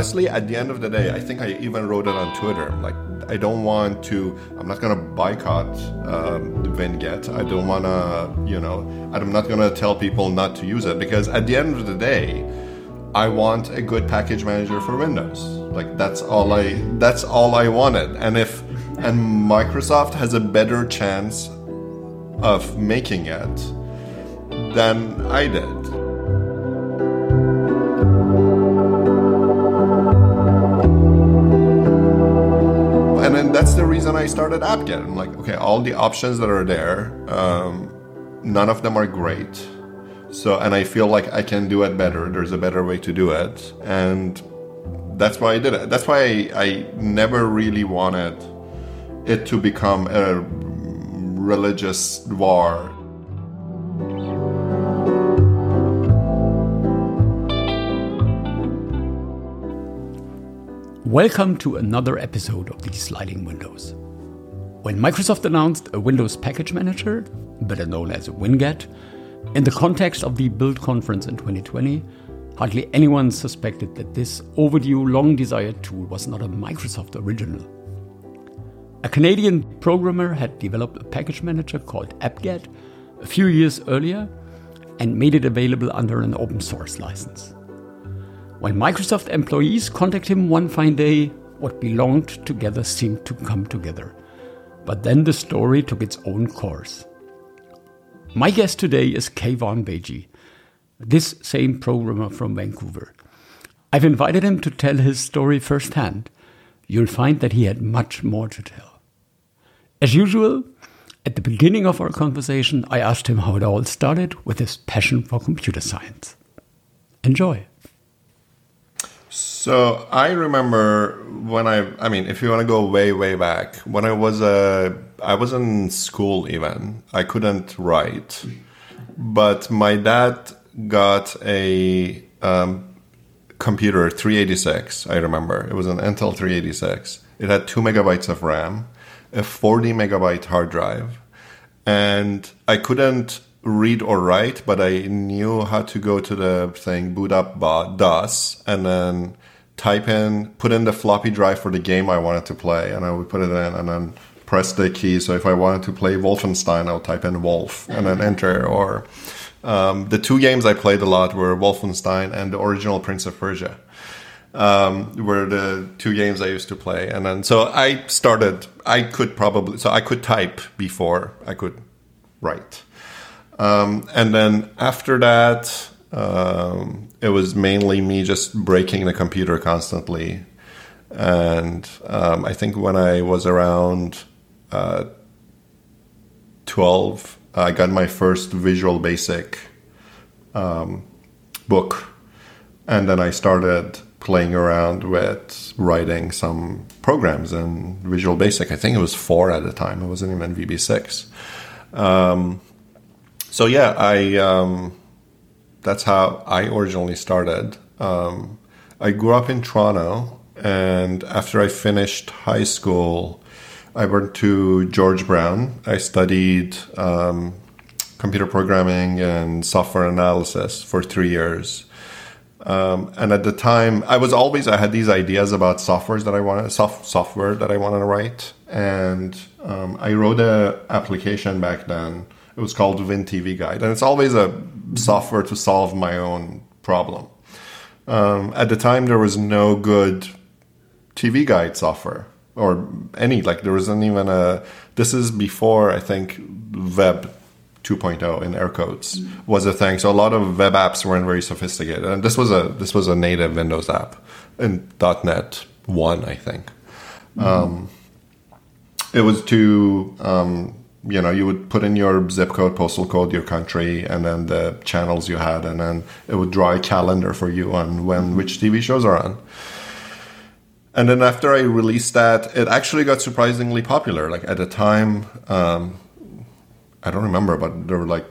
honestly, at the end of the day, I think I even wrote it on Twitter. Like, I don't want to. I'm not gonna boycott um, Winget. I don't wanna, you know, I'm not gonna tell people not to use it because at the end of the day, I want a good package manager for Windows. Like that's all I. That's all I wanted. And if and Microsoft has a better chance of making it than I did. AppGet. I'm like, okay, all the options that are there, um, none of them are great. So, and I feel like I can do it better. There's a better way to do it, and that's why I did it. That's why I, I never really wanted it to become a religious war. Welcome to another episode of these sliding windows. When Microsoft announced a Windows Package Manager, better known as Winget, in the context of the Build conference in 2020, hardly anyone suspected that this overdue, long desired tool was not a Microsoft original. A Canadian programmer had developed a package manager called AppGet a few years earlier and made it available under an open source license. When Microsoft employees contacted him one fine day, what belonged together seemed to come together. But then the story took its own course. My guest today is Keivan Beigi, this same programmer from Vancouver. I've invited him to tell his story firsthand. You'll find that he had much more to tell. As usual, at the beginning of our conversation, I asked him how it all started with his passion for computer science. Enjoy. So I remember when I, I mean, if you want to go way, way back, when I was a, I was in school even, I couldn't write, but my dad got a um, computer 386. I remember it was an Intel 386. It had two megabytes of RAM, a 40 megabyte hard drive, and I couldn't read or write, but I knew how to go to the thing, boot up DOS, and then type in, put in the floppy drive for the game I wanted to play, and I would put it in, and then press the key. So if I wanted to play Wolfenstein, I would type in Wolf and then enter. Or um, the two games I played a lot were Wolfenstein and the original Prince of Persia. Um, were the two games I used to play, and then so I started. I could probably so I could type before I could write, um, and then after that, um, it was mainly me just breaking the computer constantly. And um, I think when I was around uh, 12, I got my first Visual Basic um, book. And then I started playing around with writing some programs in Visual Basic. I think it was four at the time, it wasn't even VB6. Um, so, yeah, I um, that's how I originally started. Um, I grew up in Toronto, and after I finished high school, I went to George Brown. I studied um, computer programming and software analysis for three years. Um, and at the time, I was always I had these ideas about softwares that I wanted soft, software that I wanted to write, and um, I wrote an application back then. It was called WinTV Guide, and it's always a software to solve my own problem. Um, at the time, there was no good TV guide software or any like there wasn't even a. This is before I think Web 2.0 in air quotes was a thing. So a lot of web apps weren't very sophisticated, and this was a this was a native Windows app in .NET one, I think. Mm-hmm. Um, it was to um, you know you would put in your zip code postal code your country and then the channels you had and then it would draw a calendar for you on when which tv shows are on. And then after i released that it actually got surprisingly popular. Like at the time um, i don't remember but there were like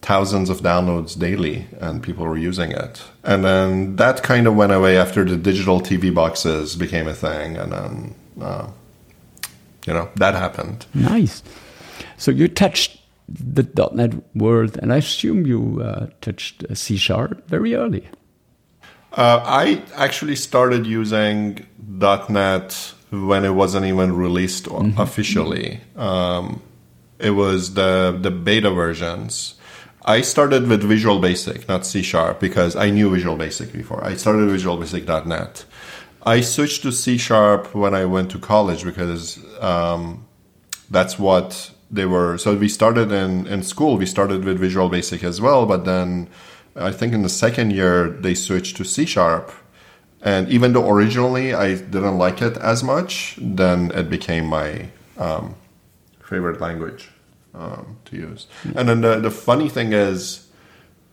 thousands of downloads daily and people were using it. And then that kind of went away after the digital tv boxes became a thing and then uh, you know that happened. Nice so you touched the .NET world, and I assume you uh, touched C Sharp very early. Uh, I actually started using .NET when it wasn't even released mm-hmm. officially. Um, it was the the beta versions. I started with Visual Basic, not C Sharp, because I knew Visual Basic before. I started Visual Basic.net. I switched to C Sharp when I went to college because um, that's what they were. So we started in, in school, we started with Visual Basic as well, but then I think in the second year they switched to C Sharp. And even though originally I didn't like it as much, then it became my um, favorite language um, to use. And then the, the funny thing is,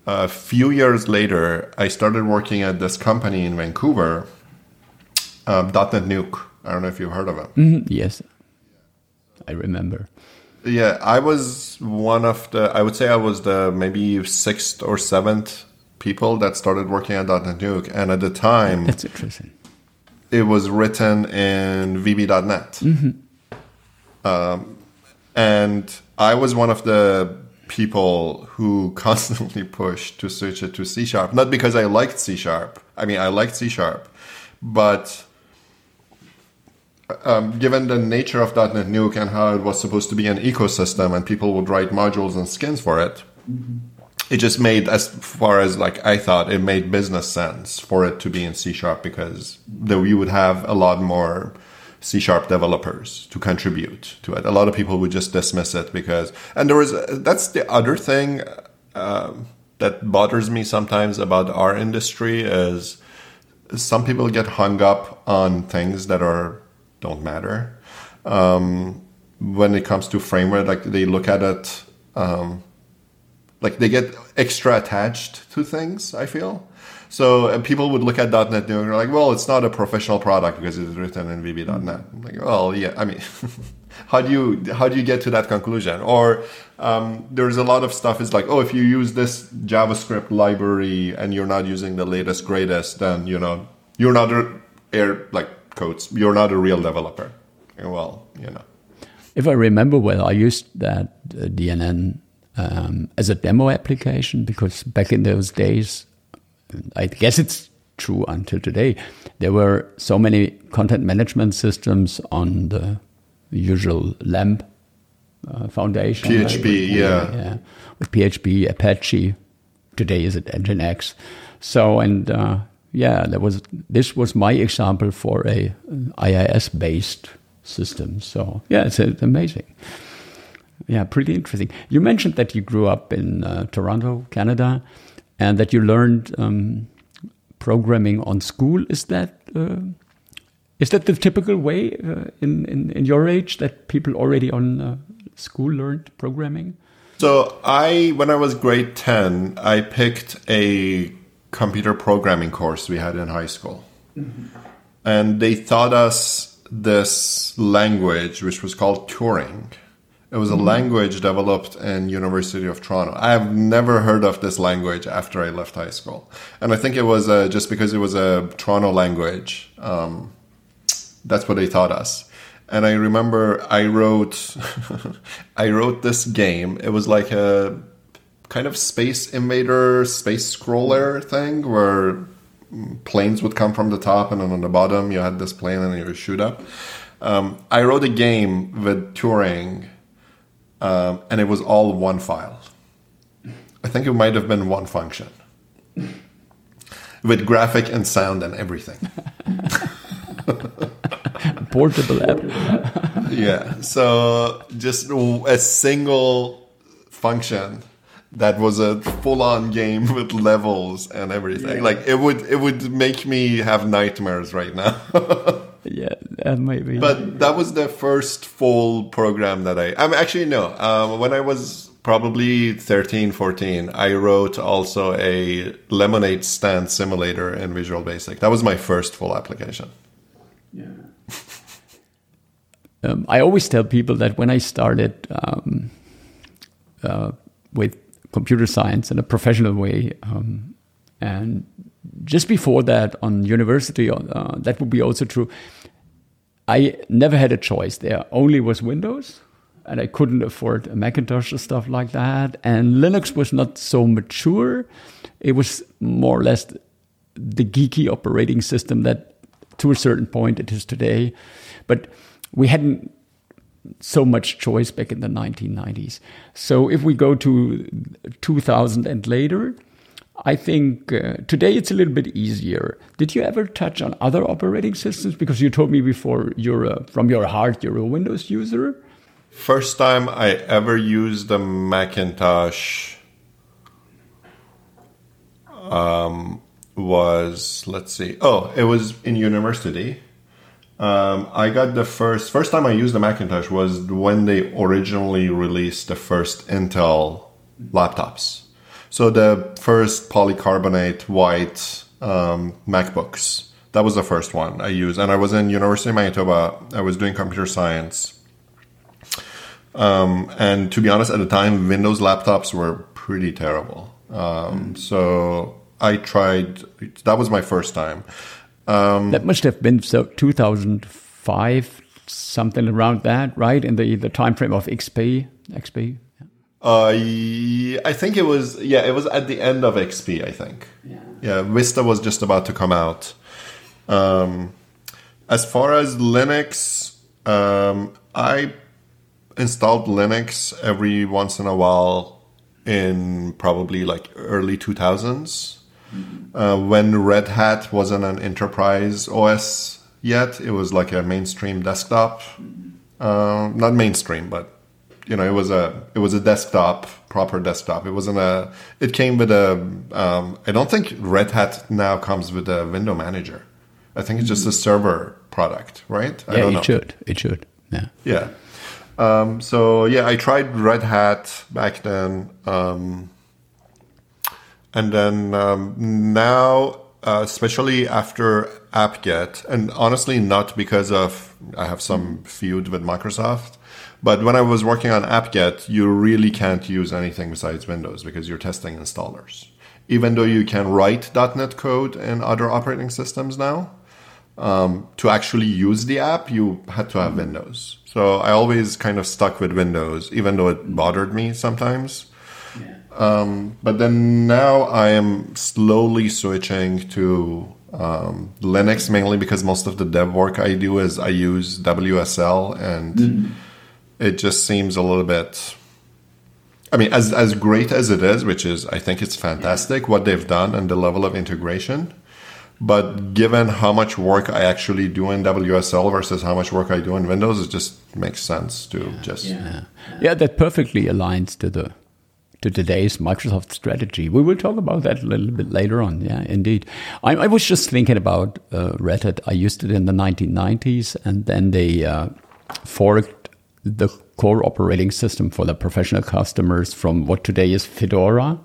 a few years later, I started working at this company in Vancouver, um, DotNetNuke. I don't know if you've heard of it. Mm-hmm. Yes, I remember. Yeah, I was one of the. I would say I was the maybe sixth or seventh people that started working at DotNetNuke, and at the time, that's interesting. It was written in VB.NET. Mm-hmm. Um, and I was one of the people who constantly pushed to switch it to C sharp. Not because I liked C sharp. I mean, I liked C sharp, but um, given the nature of DotNetNuke and how it was supposed to be an ecosystem and people would write modules and skins for it, mm-hmm. it just made, as far as like I thought, it made business sense for it to be in C sharp because though you would have a lot more C sharp developers to contribute to it. A lot of people would just dismiss it because, and there was, that's the other thing uh, that bothers me sometimes about our industry is some people get hung up on things that are, don't matter. Um, when it comes to framework, like they look at it, um, like they get extra attached to things, I feel. So people would look at .NET and they're like, well, it's not a professional product because it's written in VB.NET. I'm like, well, yeah, I mean, how do you how do you get to that conclusion? Or um, there's a lot of stuff is like, oh, if you use this JavaScript library and you're not using the latest greatest, then you know you're not air like codes. You're not a real developer. Well, you know. If I remember well, I used that uh, DNN um, as a demo application because back in those days I guess it's true until today. There were so many content management systems on the usual LAMP uh, foundation. PHP, right? with, yeah. yeah. With PHP, Apache. Today is it Nginx. So, and uh, yeah, there was this was my example for a IIS based system. So, yeah, it's, it's amazing. Yeah, pretty interesting. You mentioned that you grew up in uh, Toronto, Canada and that you learned um, programming on school. Is that uh, is that the typical way uh, in, in, in your age that people already on uh, school learned programming? So I, when I was grade ten, I picked a computer programming course we had in high school, mm -hmm. and they taught us this language which was called Turing it was a mm-hmm. language developed in University of Toronto. I have never heard of this language after I left high school, and I think it was uh, just because it was a Toronto language. Um, that's what they taught us. And I remember I wrote, I wrote this game. It was like a kind of space invader, space scroller thing where planes would come from the top, and then on the bottom you had this plane, and you would shoot up. Um, I wrote a game with Turing um, and it was all one file. I think it might have been one function with graphic and sound and everything. Portable app. yeah. So just a single function that was a full-on game with levels and everything. Yeah. Like it would it would make me have nightmares right now. yeah, that might be. But that was the first full program that I. I'm actually no. Um, when I was probably 13, 14, I wrote also a lemonade stand simulator in Visual Basic. That was my first full application. Yeah. um, I always tell people that when I started um, uh, with computer science in a professional way, um, and just before that on university, uh, that would be also true. I never had a choice. There only was Windows, and I couldn't afford a Macintosh or stuff like that. And Linux was not so mature. It was more or less the geeky operating system that to a certain point it is today. But we hadn't so much choice back in the 1990s. So if we go to 2000 and later, I think uh, today it's a little bit easier. Did you ever touch on other operating systems? Because you told me before you're a, from your heart you're a Windows user. First time I ever used a Macintosh um, was let's see. Oh, it was in university. Um, I got the first first time I used the Macintosh was when they originally released the first Intel laptops. So the first polycarbonate white um, MacBooks. That was the first one I used, and I was in University of Manitoba. I was doing computer science, um, and to be honest, at the time, Windows laptops were pretty terrible. Um, so I tried. That was my first time. Um, that must have been so 2005, something around that, right? In the the time frame of XP, XP. Uh, I think it was yeah, it was at the end of XP. I think. Yeah. Yeah, Vista was just about to come out. Um, as far as Linux, um, I installed Linux every once in a while in probably like early 2000s mm-hmm. Uh, when Red Hat wasn't an enterprise OS yet. It was like a mainstream desktop. Uh, not mainstream, but you know, it was a it was a desktop, proper desktop. It wasn't a. It came with a. Um, I don't think Red Hat now comes with a window manager. I think it's just a server product, right? Yeah, it know. should. It should. Yeah. Yeah. Um, so yeah, I tried Red Hat back then, um, and then um, now, uh, especially after AppGet, and honestly, not because of I have some feud with Microsoft but when I was working on AppGet, you really can't use anything besides Windows because you're testing installers. Even though you can write .NET code in other operating systems now, um, to actually use the app, you had to have Windows. So I always kind of stuck with Windows, even though it bothered me sometimes. Yeah. Um, but then now I am slowly switching to um, Linux mainly because most of the dev work I do is I use WSL and. Mm-hmm it just seems a little bit I mean, as as great as it is, which is I think it's fantastic what they've done and the level of integration. But given how much work I actually do in WSL versus how much work I do in Windows, it just makes sense to yeah, just yeah. yeah, that perfectly aligns to the to today's Microsoft strategy. We will talk about that a little bit later on. Yeah, indeed. I, I was just thinking about uh, Red Hat. I used it in the 1990s, and then they uh, forked the core operating system for the professional customers from what today is Fedora.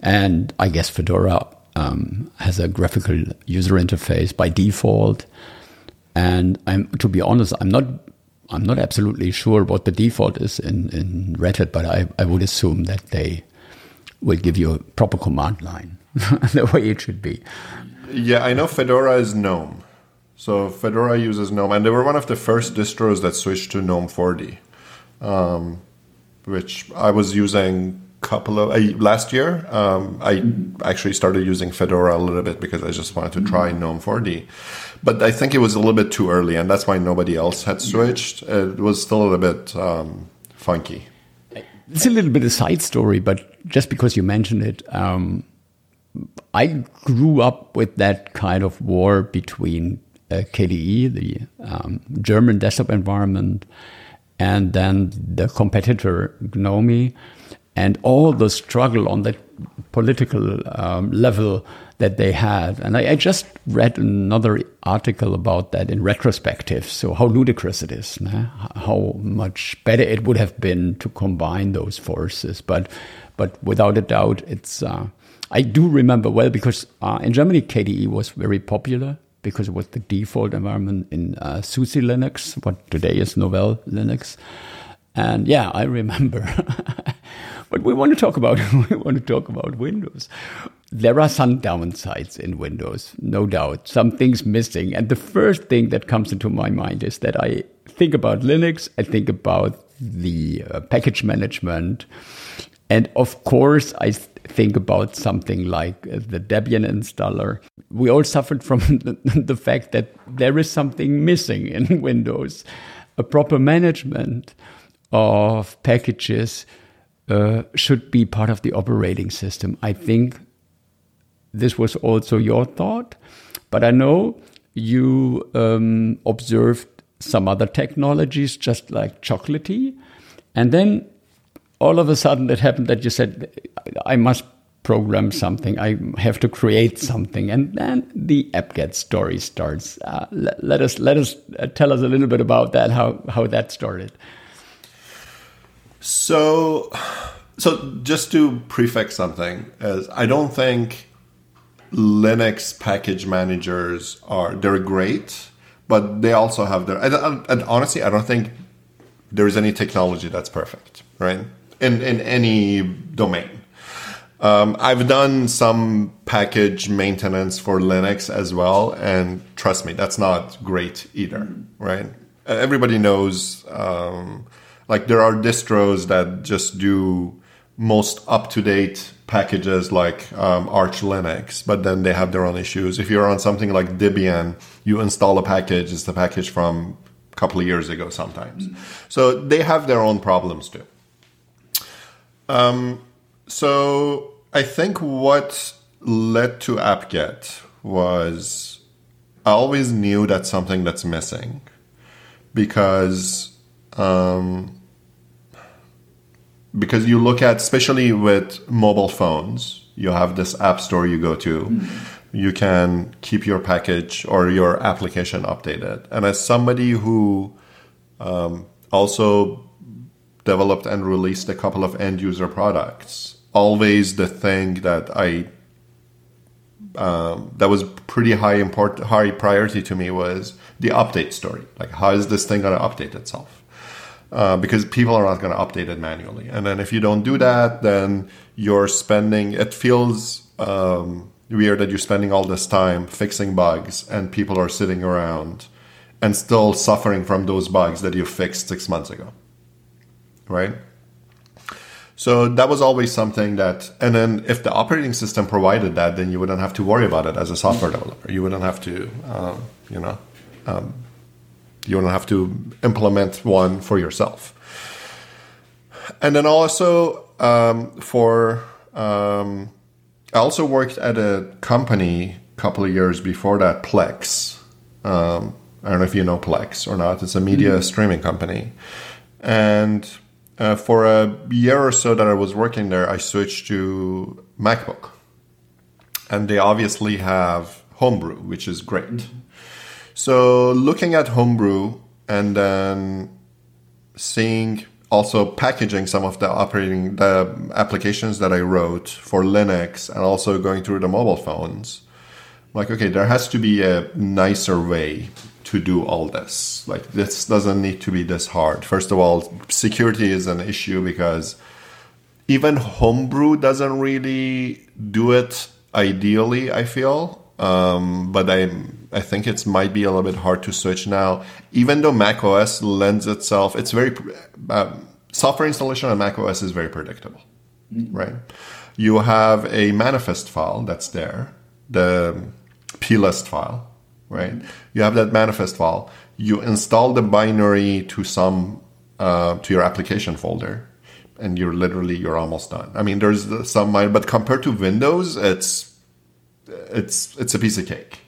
And I guess Fedora um, has a graphical user interface by default. And I'm, to be honest, I'm not, I'm not absolutely sure what the default is in, in Red Hat, but I, I would assume that they will give you a proper command line the way it should be. Yeah, I know Fedora is GNOME. So Fedora uses GNOME, and they were one of the first distros that switched to GNOME 40, um, which I was using couple of uh, last year. Um, I actually started using Fedora a little bit because I just wanted to try GNOME 40, but I think it was a little bit too early, and that's why nobody else had switched. It was still a little bit um, funky. It's a little bit a side story, but just because you mentioned it. Um, I grew up with that kind of war between uh, KDE, the um, German desktop environment, and then the competitor GNOME, and all the struggle on that political um, level that they had. And I, I, just read another article about that in retrospective. So how ludicrous it is, nah? how much better it would have been to combine those forces. But but without a doubt, it's. Uh, I do remember well because uh, in Germany KDE was very popular because it was the default environment in uh, SUSE Linux, what today is Novell Linux. And yeah, I remember. but we want to talk about we want to talk about Windows. There are some downsides in Windows, no doubt. Some things missing. And the first thing that comes into my mind is that I think about Linux, I think about the uh, package management, and of course, I think about something like the Debian installer. We all suffered from the, the fact that there is something missing in Windows. A proper management of packages uh, should be part of the operating system. I think this was also your thought, but I know you um, observed some other technologies, just like chocolatey, and then all of a sudden it happened that you said, "I must program something. I have to create something," and then the AppGet story starts. Uh, let, let, us let us uh, tell us a little bit about that. How how that started. So, so just to prefix something, as I don't think Linux package managers are they're great, but they also have their. And, and honestly, I don't think there is any technology that's perfect, right? In in any domain. Um, I've done some package maintenance for Linux as well, and trust me, that's not great either, right? Everybody knows. Um, like there are distros that just do most up to date packages like um, Arch Linux, but then they have their own issues. If you're on something like Debian, you install a package, it's the package from a couple of years ago sometimes. Mm-hmm. So they have their own problems too. Um, so I think what led to AppGet was I always knew that something that's missing because um, because you look at especially with mobile phones you have this app store you go to. Mm-hmm. you can keep your package or your application updated. And as somebody who um, also developed and released a couple of end user products always the thing that i um, that was pretty high important high priority to me was the update story. Like how is this thing going to update itself uh, because people are not going to update it manually. And then if you don't do that, then you're spending. It feels um, weird that you're spending all this time fixing bugs, and people are sitting around and still suffering from those bugs that you fixed six months ago, right? So that was always something that, and then if the operating system provided that, then you wouldn't have to worry about it as a software developer. You wouldn't have to, um, you know, um, you don't have to implement one for yourself. And then also um, for um, I also worked at a company a couple of years before that, Plex. Um, I don't know if you know Plex or not. It's a media mm-hmm. streaming company, and uh, for a year or so that I was working there, I switched to MacBook, and they obviously have Homebrew, which is great. Mm-hmm. So looking at Homebrew and then seeing also packaging some of the operating the applications that I wrote for Linux and also going through the mobile phones. Like, okay, there has to be a nicer way to do all this. Like, this doesn't need to be this hard. First of all, security is an issue because even Homebrew doesn't really do it ideally, I feel. Um, but I I think it might be a little bit hard to switch now. Even though Mac OS lends itself, it's very uh, software installation on Mac OS is very predictable, mm-hmm. right? You have a manifest file that's there, the plist file, right? Mm-hmm. You have that manifest file. You install the binary to some uh, to your application folder, and you're literally you're almost done. I mean, there's some, minor but compared to Windows, it's it's it's a piece of cake.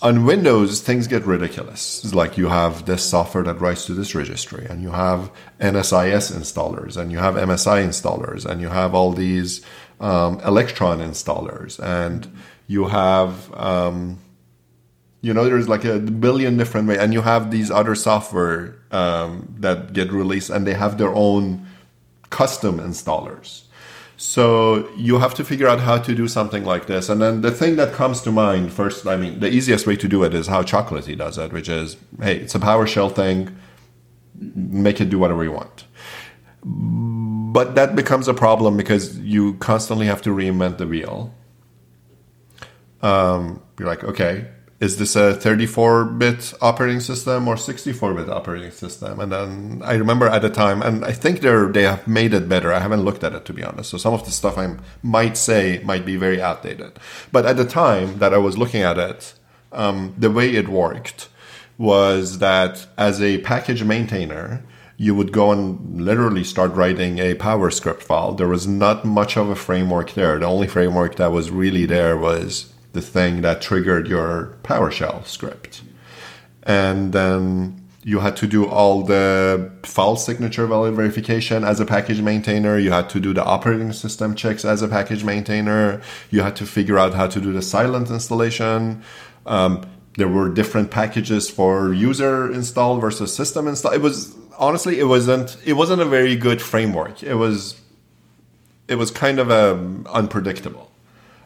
On Windows, things get ridiculous. It's like you have this software that writes to this registry, and you have NSIS installers, and you have MSI installers, and you have all these um, Electron installers, and you have um, you know there's like a billion different ways, and you have these other software um, that get released, and they have their own custom installers. So you have to figure out how to do something like this. And then the thing that comes to mind first, I mean, the easiest way to do it is how Chocolatey does it, which is, hey, it's a PowerShell thing, make it do whatever you want. But that becomes a problem because you constantly have to reinvent the wheel. Um, you're like, okay, is this a 34 bit operating system or 64 bit operating system? And then I remember at the time, and I think they're, they have made it better. I haven't looked at it to be honest. So some of the stuff I might say might be very outdated. But at the time that I was looking at it, um, the way it worked was that as a package maintainer, you would go and literally start writing a PowerScript file. There was not much of a framework there. The only framework that was really there was the thing that triggered your PowerShell script. And then you had to do all the file signature valid verification as a package maintainer. You had to do the operating system checks as a package maintainer. You had to figure out how to do the silent installation. Um, there were different packages for user install versus system install. It was honestly, it wasn't it wasn't a very good framework. It was it was kind of um, unpredictable.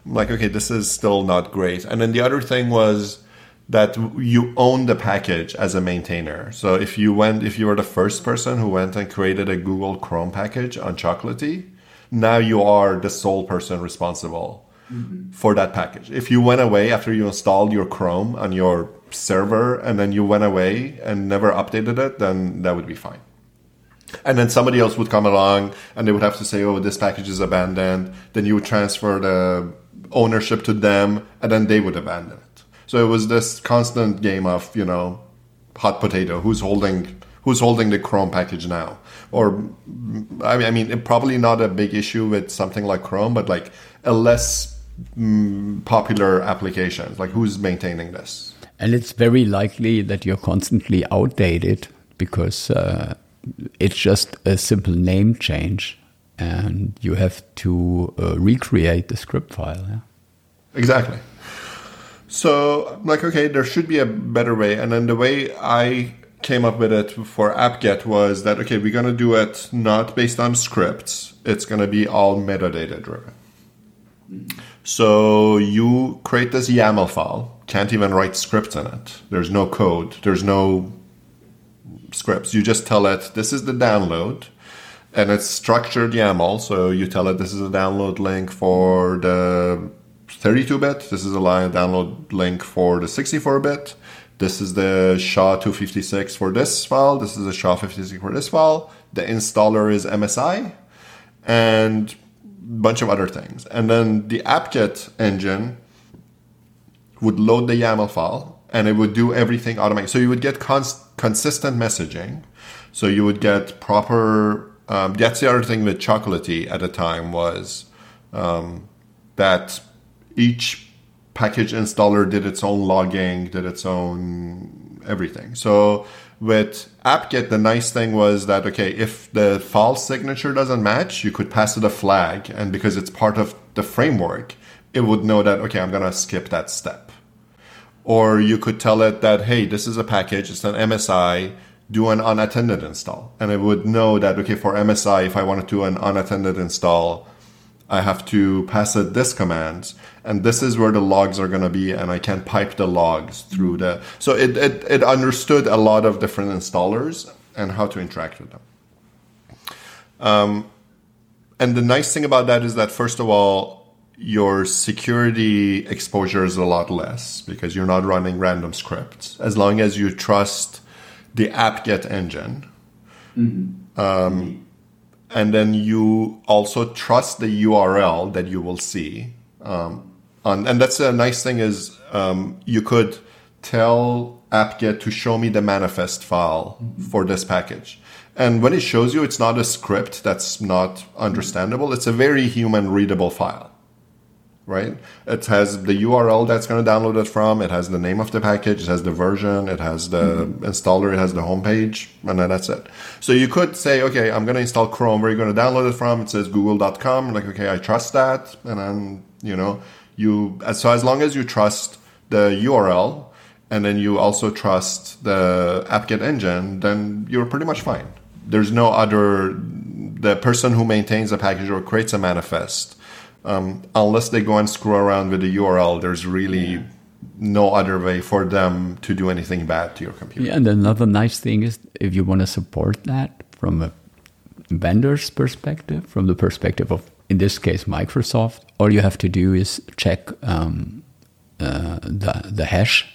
I'm like, okay, this is still not great. And then the other thing was that you own the package as a maintainer. So if you went, if you were the first person who went and created a Google Chrome package on Chocolatey, now you are the sole person responsible mm-hmm. for that package. If you went away after you installed your Chrome on your server and then you went away and never updated it, then that would be fine. And then somebody else would come along and they would have to say, oh, this package is abandoned. Then you would transfer the ownership to them and then they would abandon it. So it was this constant game of, you know, hot potato. Who's holding who's holding the Chrome package now? Or I mean, probably not a big issue with something like Chrome, but like a less mm, popular application. Like who's maintaining this? And it's very likely that you're constantly outdated because uh, it's just a simple name change and you have to uh, recreate the script file. Yeah? Exactly. So, I'm like, okay, there should be a better way. And then the way I came up with it for AppGet was that, okay, we're going to do it not based on scripts, it's going to be all metadata driven. So, you create this YAML file can't even write scripts in it. There's no code. There's no scripts. You just tell it this is the download, and it's structured YAML. So you tell it this is a download link for the 32-bit. This is a line download link for the 64-bit. This is the SHA-256 for this file. This is the SHA-56 for this file. The installer is MSI, and a bunch of other things. And then the AppGet engine would load the YAML file and it would do everything automatically. So you would get cons- consistent messaging. So you would get proper. Um, that's the other thing with Chocolatey at the time was um, that each package installer did its own logging, did its own everything. So with AppGet, the nice thing was that okay, if the file signature doesn't match, you could pass it a flag, and because it's part of the framework, it would know that okay, I'm gonna skip that step. Or you could tell it that, hey, this is a package, it's an MSI, do an unattended install. And it would know that, okay, for MSI, if I want to do an unattended install, I have to pass it this command, and this is where the logs are going to be, and I can pipe the logs through the. So it, it, it understood a lot of different installers and how to interact with them. Um, and the nice thing about that is that, first of all, your security exposure is a lot less because you're not running random scripts. As long as you trust the AppGet engine. Mm-hmm. Um, and then you also trust the URL that you will see. Um, on, and that's a nice thing is um, you could tell AppGet to show me the manifest file mm-hmm. for this package. And when it shows you, it's not a script that's not understandable. It's a very human readable file right? It has the URL that's going to download it from. It has the name of the package. It has the version. It has the mm-hmm. installer. It has the homepage, and then that's it. So you could say, okay, I'm going to install Chrome. Where are you going to download it from? It says Google.com. Like, okay, I trust that, and then you know, you. So as long as you trust the URL, and then you also trust the AppGet engine, then you're pretty much fine. There's no other. The person who maintains a package or creates a manifest um, unless they go and screw around with the URL, there's really yeah. no other way for them to do anything bad to your computer. Yeah, and another nice thing is if you want to support that from a vendor's perspective, from the perspective of, in this case, Microsoft, all you have to do is check um, uh, the, the hash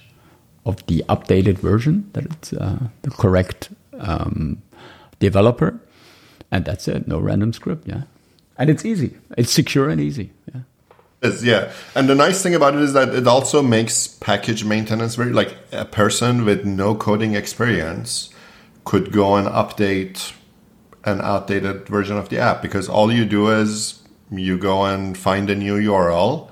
of the updated version, that it's uh, the correct um, developer, and that's it. No random script, yeah. And it's easy. It's secure and easy. Yeah. Yeah. And the nice thing about it is that it also makes package maintenance very like a person with no coding experience could go and update an outdated version of the app because all you do is you go and find a new URL.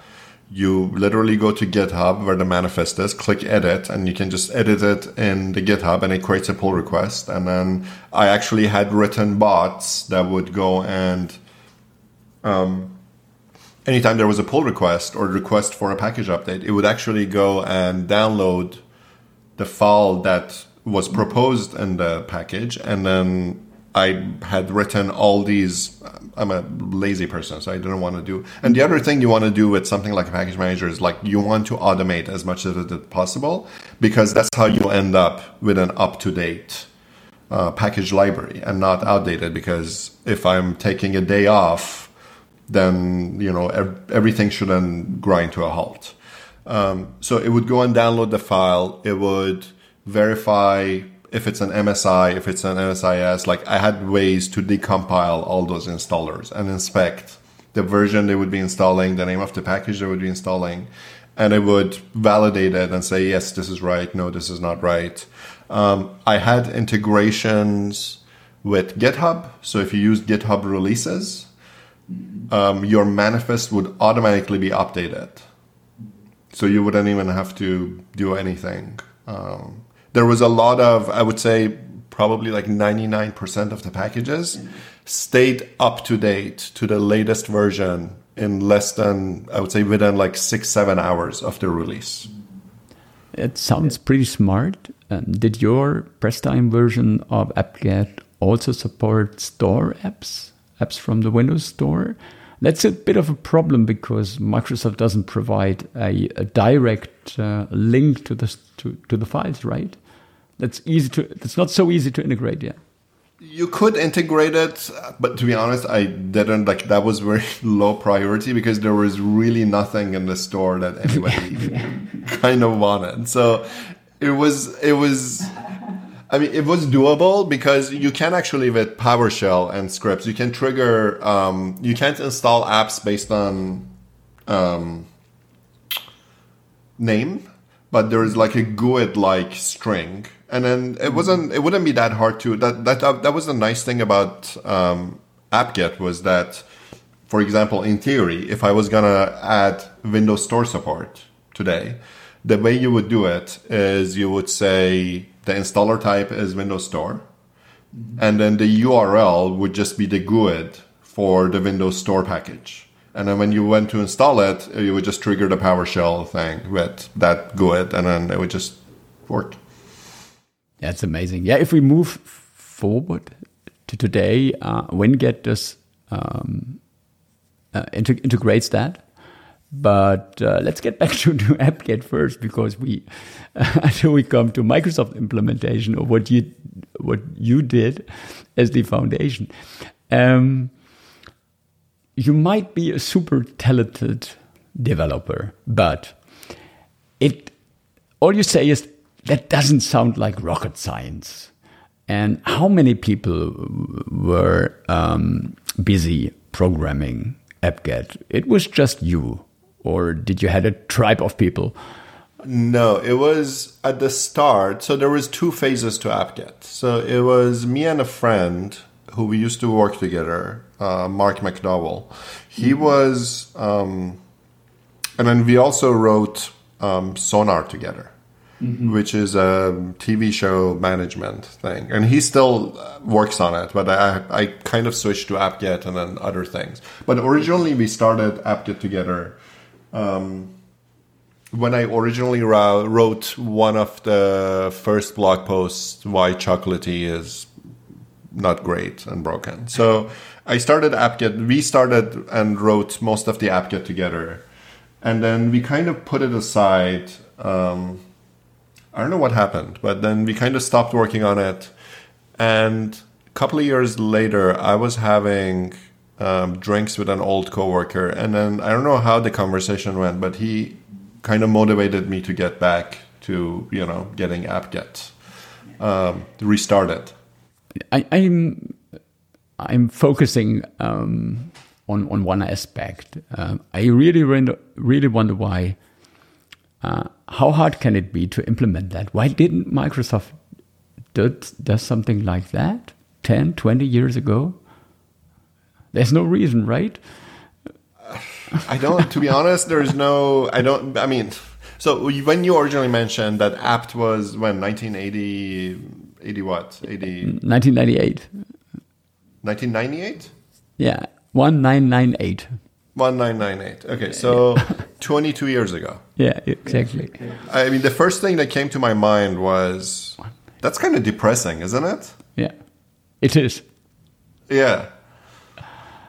You literally go to GitHub where the manifest is, click edit, and you can just edit it in the GitHub and it creates a pull request. And then I actually had written bots that would go and um, anytime there was a pull request or request for a package update, it would actually go and download the file that was proposed in the package and then I had written all these. I'm a lazy person, so I didn't want to do. And the other thing you want to do with something like a package manager is like you want to automate as much as it possible because that's how you end up with an up to date uh, package library and not outdated. Because if I'm taking a day off, then you know ev- everything should then grind to a halt. Um, so it would go and download the file. It would verify if it's an MSI, if it's an NSIS, like I had ways to decompile all those installers and inspect the version they would be installing, the name of the package they would be installing, and it would validate it and say, yes, this is right, no, this is not right. Um, I had integrations with GitHub. So if you use GitHub releases, um, your manifest would automatically be updated. So you wouldn't even have to do anything. Um, there was a lot of, I would say, probably like 99% of the packages stayed up to date to the latest version in less than, I would say, within like six, seven hours of the release. It sounds pretty smart. Um, did your Presstime version of AppGet also support store apps, apps from the Windows Store? That's a bit of a problem because Microsoft doesn't provide a, a direct uh, link to the to, to the files, right? that's easy to that's not so easy to integrate Yeah you could integrate it but to be honest i didn't like that was very low priority because there was really nothing in the store that anybody kind of wanted so it was it was i mean it was doable because you can actually with powershell and scripts you can trigger um, you can't install apps based on um, name but there is like a GUID like string. And then it wasn't it wouldn't be that hard to that that that was the nice thing about um, AppGet was that for example in theory if i was gonna add windows store support today the way you would do it is you would say the installer type is windows store and then the url would just be the guid for the windows store package and then when you went to install it you would just trigger the powershell thing with that guid and then it would just work that's amazing. Yeah, if we move forward to today, uh, WinGet does um, uh, integrates that. But uh, let's get back to, to AppGet first because we until we come to Microsoft implementation of what you what you did as the foundation. Um, you might be a super talented developer, but it all you say is that doesn't sound like rocket science. And how many people were um, busy programming AppGet? It was just you, or did you had a tribe of people? No, it was at the start. So there was two phases to AppGet. So it was me and a friend who we used to work together, uh, Mark McDowall. He mm-hmm. was, um, and then we also wrote um, Sonarr together mm-hmm. which is a TV show management thing. And he still uh, works on it, but I, I kind of switched to AppGet and then other things. But originally we started AppGet together. Um, when I originally wrote one of the first blog posts, why chocolatey is not great and broken. So I started AppGet. We started and wrote most of the AppGet together, and then we kind of put it aside. Um, I don't know what happened, but then we kind of stopped working on it. And a couple of years later, I was having um, drinks with an old coworker, and then I don't know how the conversation went, but he kind of motivated me to get back to you know getting AppGet um, restarted. I, I'm I'm focusing um, on on one aspect. Uh, I really really wonder why. Uh, how hard can it be to implement that? Why didn't Microsoft do, do something like that 10, 20 years ago? There's no reason, right? I don't. To be honest, there's no. I don't. I mean, so when you originally mentioned that apt was when 1980, 80 what? 80. 1998. 1998. Yeah, one nine nine eight. 1998. Okay, so 22 years ago. Yeah, exactly. I mean, the first thing that came to my mind was that's kind of depressing, isn't it? Yeah, it is. Yeah.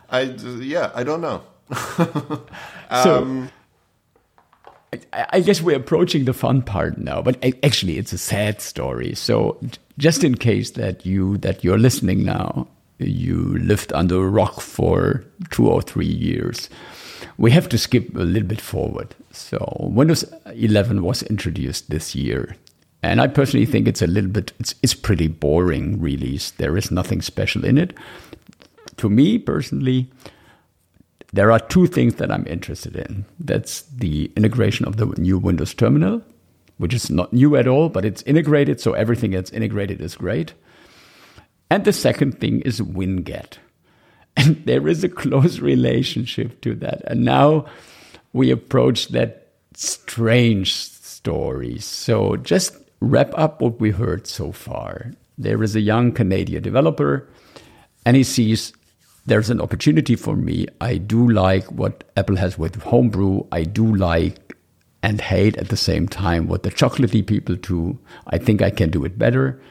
I yeah, I don't know. um, so I guess we're approaching the fun part now, but actually it's a sad story. So just in case that you that you're listening now, you lived under a rock for two or three years, we have to skip a little bit forward. So Windows 11 was introduced this year, and I personally think it's a little bit it's it's pretty boring release. There is nothing special in it. To me personally, there are two things that I'm interested in. That's the integration of the new Windows terminal, which is not new at all, but it's integrated, so everything that's integrated is great. And the second thing is WinGet. And there is a close relationship to that. And now we approach that strange story. So just wrap up what we heard so far. There is a young Canadian developer, and he sees there's an opportunity for me. I do like what Apple has with Homebrew. I do like and hate at the same time what the chocolatey people do. I think I can do it better.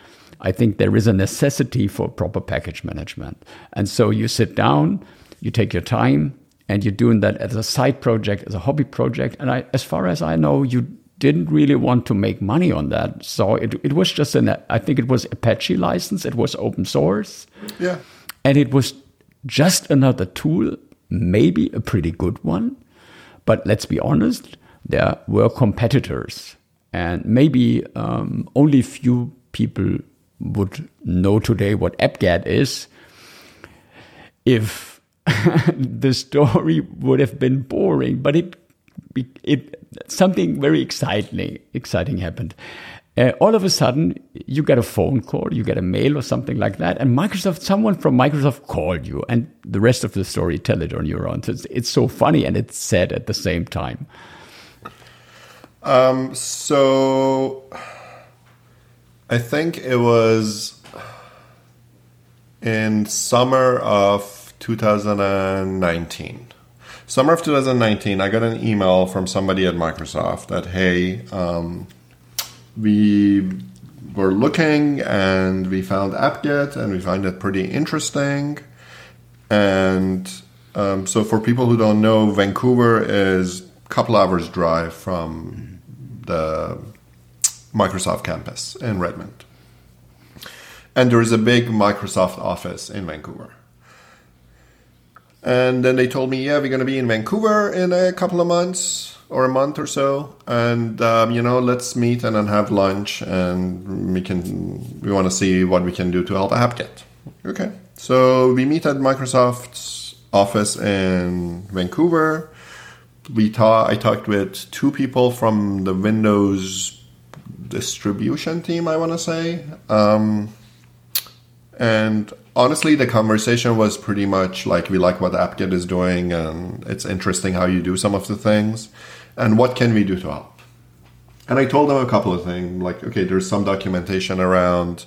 I think there is a necessity for proper package management. And so you sit down, you take your time, and you're doing that as a side project, as a hobby project. And I, as far as I know, you didn't really want to make money on that. So it, it was just an, I think it was Apache license, it was open source. Yeah. And it was just another tool, maybe a pretty good one. But let's be honest, there were competitors, and maybe um, only few people would know today what AppGet is if the story would have been boring. But it, it something very exciting exciting happened uh, all of a sudden you get a phone call, you get a mail or something like that, and Microsoft, someone from Microsoft called you, and the rest of the story tell it on your own. So it's, it's so funny and it's sad at the same time. Um, so I think it was in summer of 2019. Summer of 2019, I got an email from somebody at Microsoft that, hey, um, we were looking and we found AppGet and we find it pretty interesting. And um, so, for people who don't know, Vancouver is a couple hours drive from the Microsoft campus in Redmond. And there is a big Microsoft office in Vancouver. And then they told me, yeah, we're going to be in Vancouver in a couple of months or a month or so, and um, you know, let's meet and then have lunch, and we can we want to see what we can do to help AppGet. Okay, so we meet at Microsoft's office in Vancouver. We talk. I talked with two people from the Windows distribution team. I want to say, um, and honestly, the conversation was pretty much like we like what AppGet is doing, and it's interesting how you do some of the things and what can we do to help? And I told them a couple of things, like, okay, there's some documentation around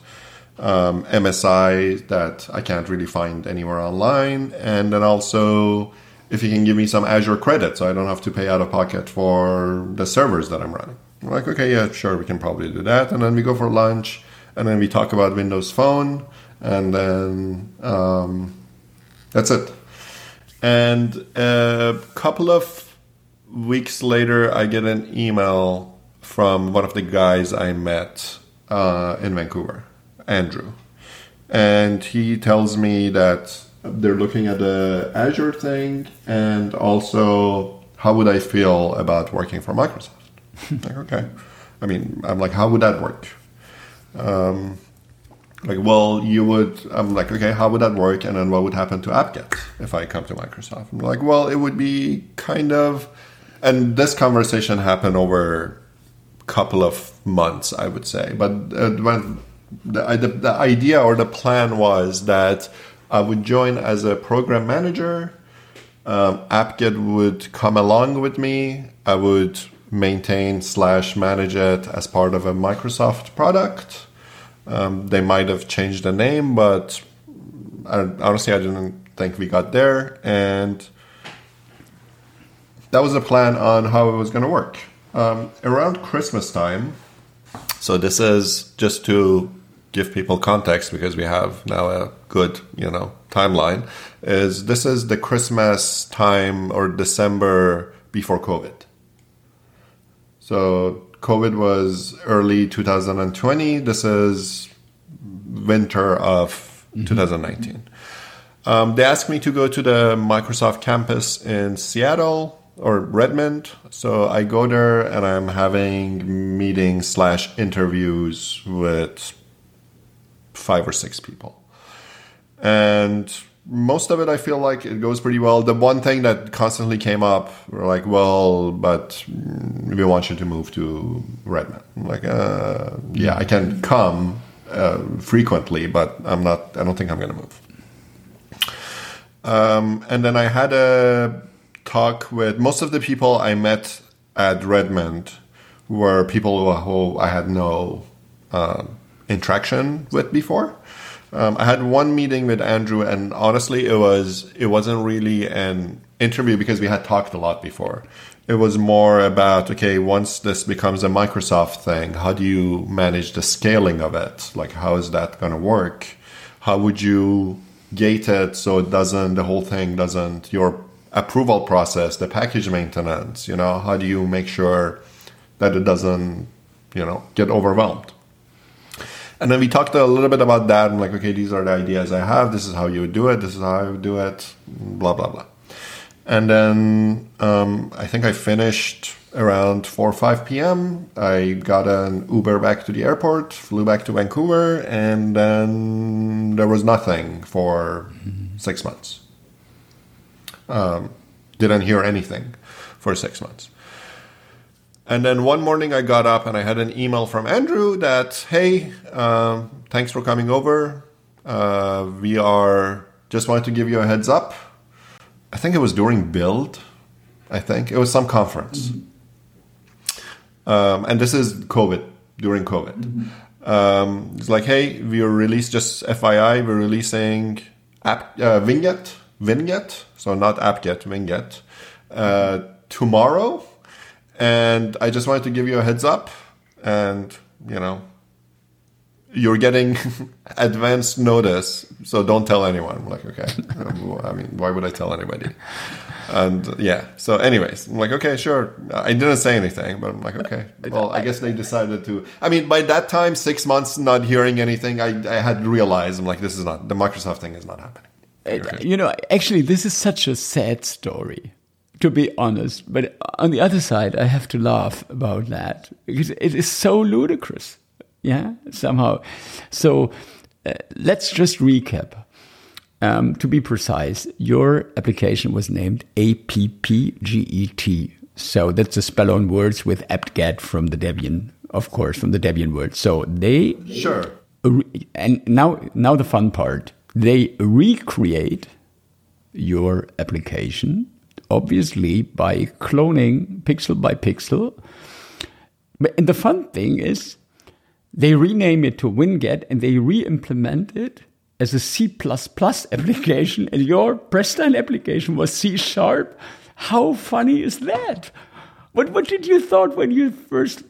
um, MSI that I can't really find anywhere online, and then also if you can give me some Azure credit, so I don't have to pay out of pocket for the servers that I'm running. I'm like, okay, yeah, sure, we can probably do that, and then we go for lunch, and then we talk about Windows Phone, and then um, that's it. And a couple of weeks later, I get an email from one of the guys I met uh, in Vancouver, Andrew. And he tells me that they're looking at the Azure thing and also how would I feel about working for Microsoft. like, okay. I mean, I'm like, how would that work? Um, like, well, you would. I'm like, okay, how would that work? And then what would happen to AppGet if I come to Microsoft? I'm like, well, it would be kind of. And this conversation happened over a couple of months, I would say. But uh, when the, the, the idea or the plan was that I would join as a program manager. Um, would come along with me. I would maintain slash manage it as part of a Microsoft product. Um, they might have changed the name, but I, honestly, I didn't think we got there. And that was the plan on how it was going to work. Um, around Christmas time, so this is just to give people context because we have now a good, you know, timeline. Is this is the Christmas time or December before COVID? So COVID was early 2020. This is winter of mm-hmm. 2019. Um, they asked me to go to the Microsoft campus in Seattle or Redmond. So I go there and I'm having meetings slash interviews with five or six people. And most of it, I feel like it goes pretty well. The one thing that constantly came up, were like, well, but we want you to move to Redmond. I'm like, uh, yeah, I can come uh, frequently, but I'm not. I don't think I'm going to move. Um, and then I had a talk with most of the people I met at Redmond were people who I had no uh, interaction with before. Um, I had one meeting with Andrew, and honestly, it was it wasn't really an interview because we had talked a lot before. It was more about okay, once this becomes a Microsoft thing, how do you manage the scaling of it? Like, how is that going to work? How would you gate it so it doesn't the whole thing doesn't your approval process, the package maintenance? You know, how do you make sure that it doesn't you know get overwhelmed? And then we talked a little bit about that. I'm like, okay, these are the ideas I have. This is how you would do it. This is how I would do it. Blah blah blah. And then um, I think I finished around 4 or 5 p.m. I got an Uber back to the airport, flew back to Vancouver, and then there was nothing for mm-hmm. six months. Um, didn't hear anything for six months. And then one morning I got up and I had an email from Andrew that, hey, uh, thanks for coming over. Uh, we are just wanted to give you a heads up. I think it was during Build. I think it was some conference. Mm-hmm. Um, and this is COVID, during COVID. Mm-hmm. Um, it's like, hey, we are released, just FYI, we're releasing app, uh, Winget, Winget, so not AppGet, Winget, uh, tomorrow and I just wanted to give you a heads up, and you know, you're getting advanced notice, so don't tell anyone. I'm like, okay, I mean, why would I tell anybody? And yeah, so anyways, I'm like, okay, sure. I didn't say anything, but I'm like, okay. Well, I guess they decided to. I mean, by that time, six months not hearing anything, I, I had realized, I'm like, this is not the Microsoft thing is not happening. Okay. You know, actually, this is such a sad story to be honest. But on the other side, I have to laugh about that because it is so ludicrous. Yeah, somehow. So uh, let's just recap. Um, to be precise, your application was named APPGET. So that's a spell on words with apt-get from the Debian, of course, from the Debian word. So they sure. And now, now the fun part. They recreate your application obviously by cloning pixel by pixel. And the fun thing is they rename it to Winget and they re-implement it as a C++ application and your Pressline application was C sharp. How funny is that? What, what did you thought when you first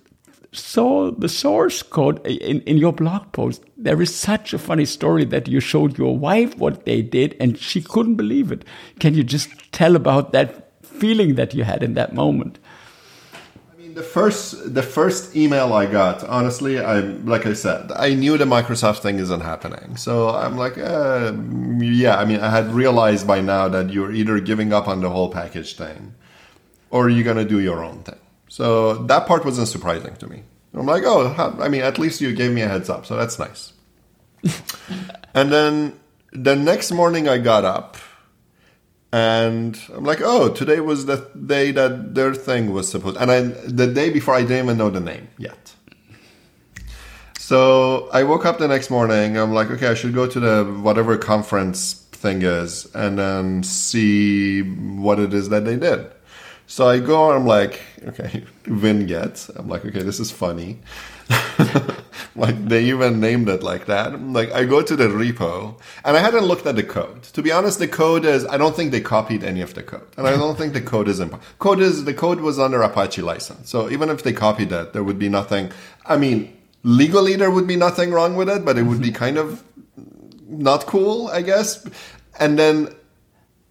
saw the source code in, in your blog post. There is such a funny story that you showed your wife what they did and she couldn't believe it. Can you just tell about that feeling that you had in that moment? I mean, the first the first email I got, honestly, I like I said, I knew the Microsoft thing isn't happening. So I'm like, uh, yeah. I mean, I had realized by now that you're either giving up on the whole package thing, or you're gonna do your own thing. So that part wasn't surprising to me. I'm like, oh, I mean, at least you gave me a heads up, so that's nice. and then the next morning I got up and I'm like, oh, today was the day that their thing was supposed, and I the day before I didn't even know the name yet. So I woke up the next morning. I'm like, okay, I should go to the whatever conference thing is, and then see what it is that they did. So I go and I'm like, okay, Winget. I'm like, okay, this is funny. like they even named it like that. Like I go to the repo and I hadn't looked at the code. To be honest, the code is I don't think they copied any of the code, and I don't think the code is imp- code is the code was under Apache license. So even if they copied that, there would be nothing. I mean, legally there would be nothing wrong with it, but it would be kind of not cool, I guess. And then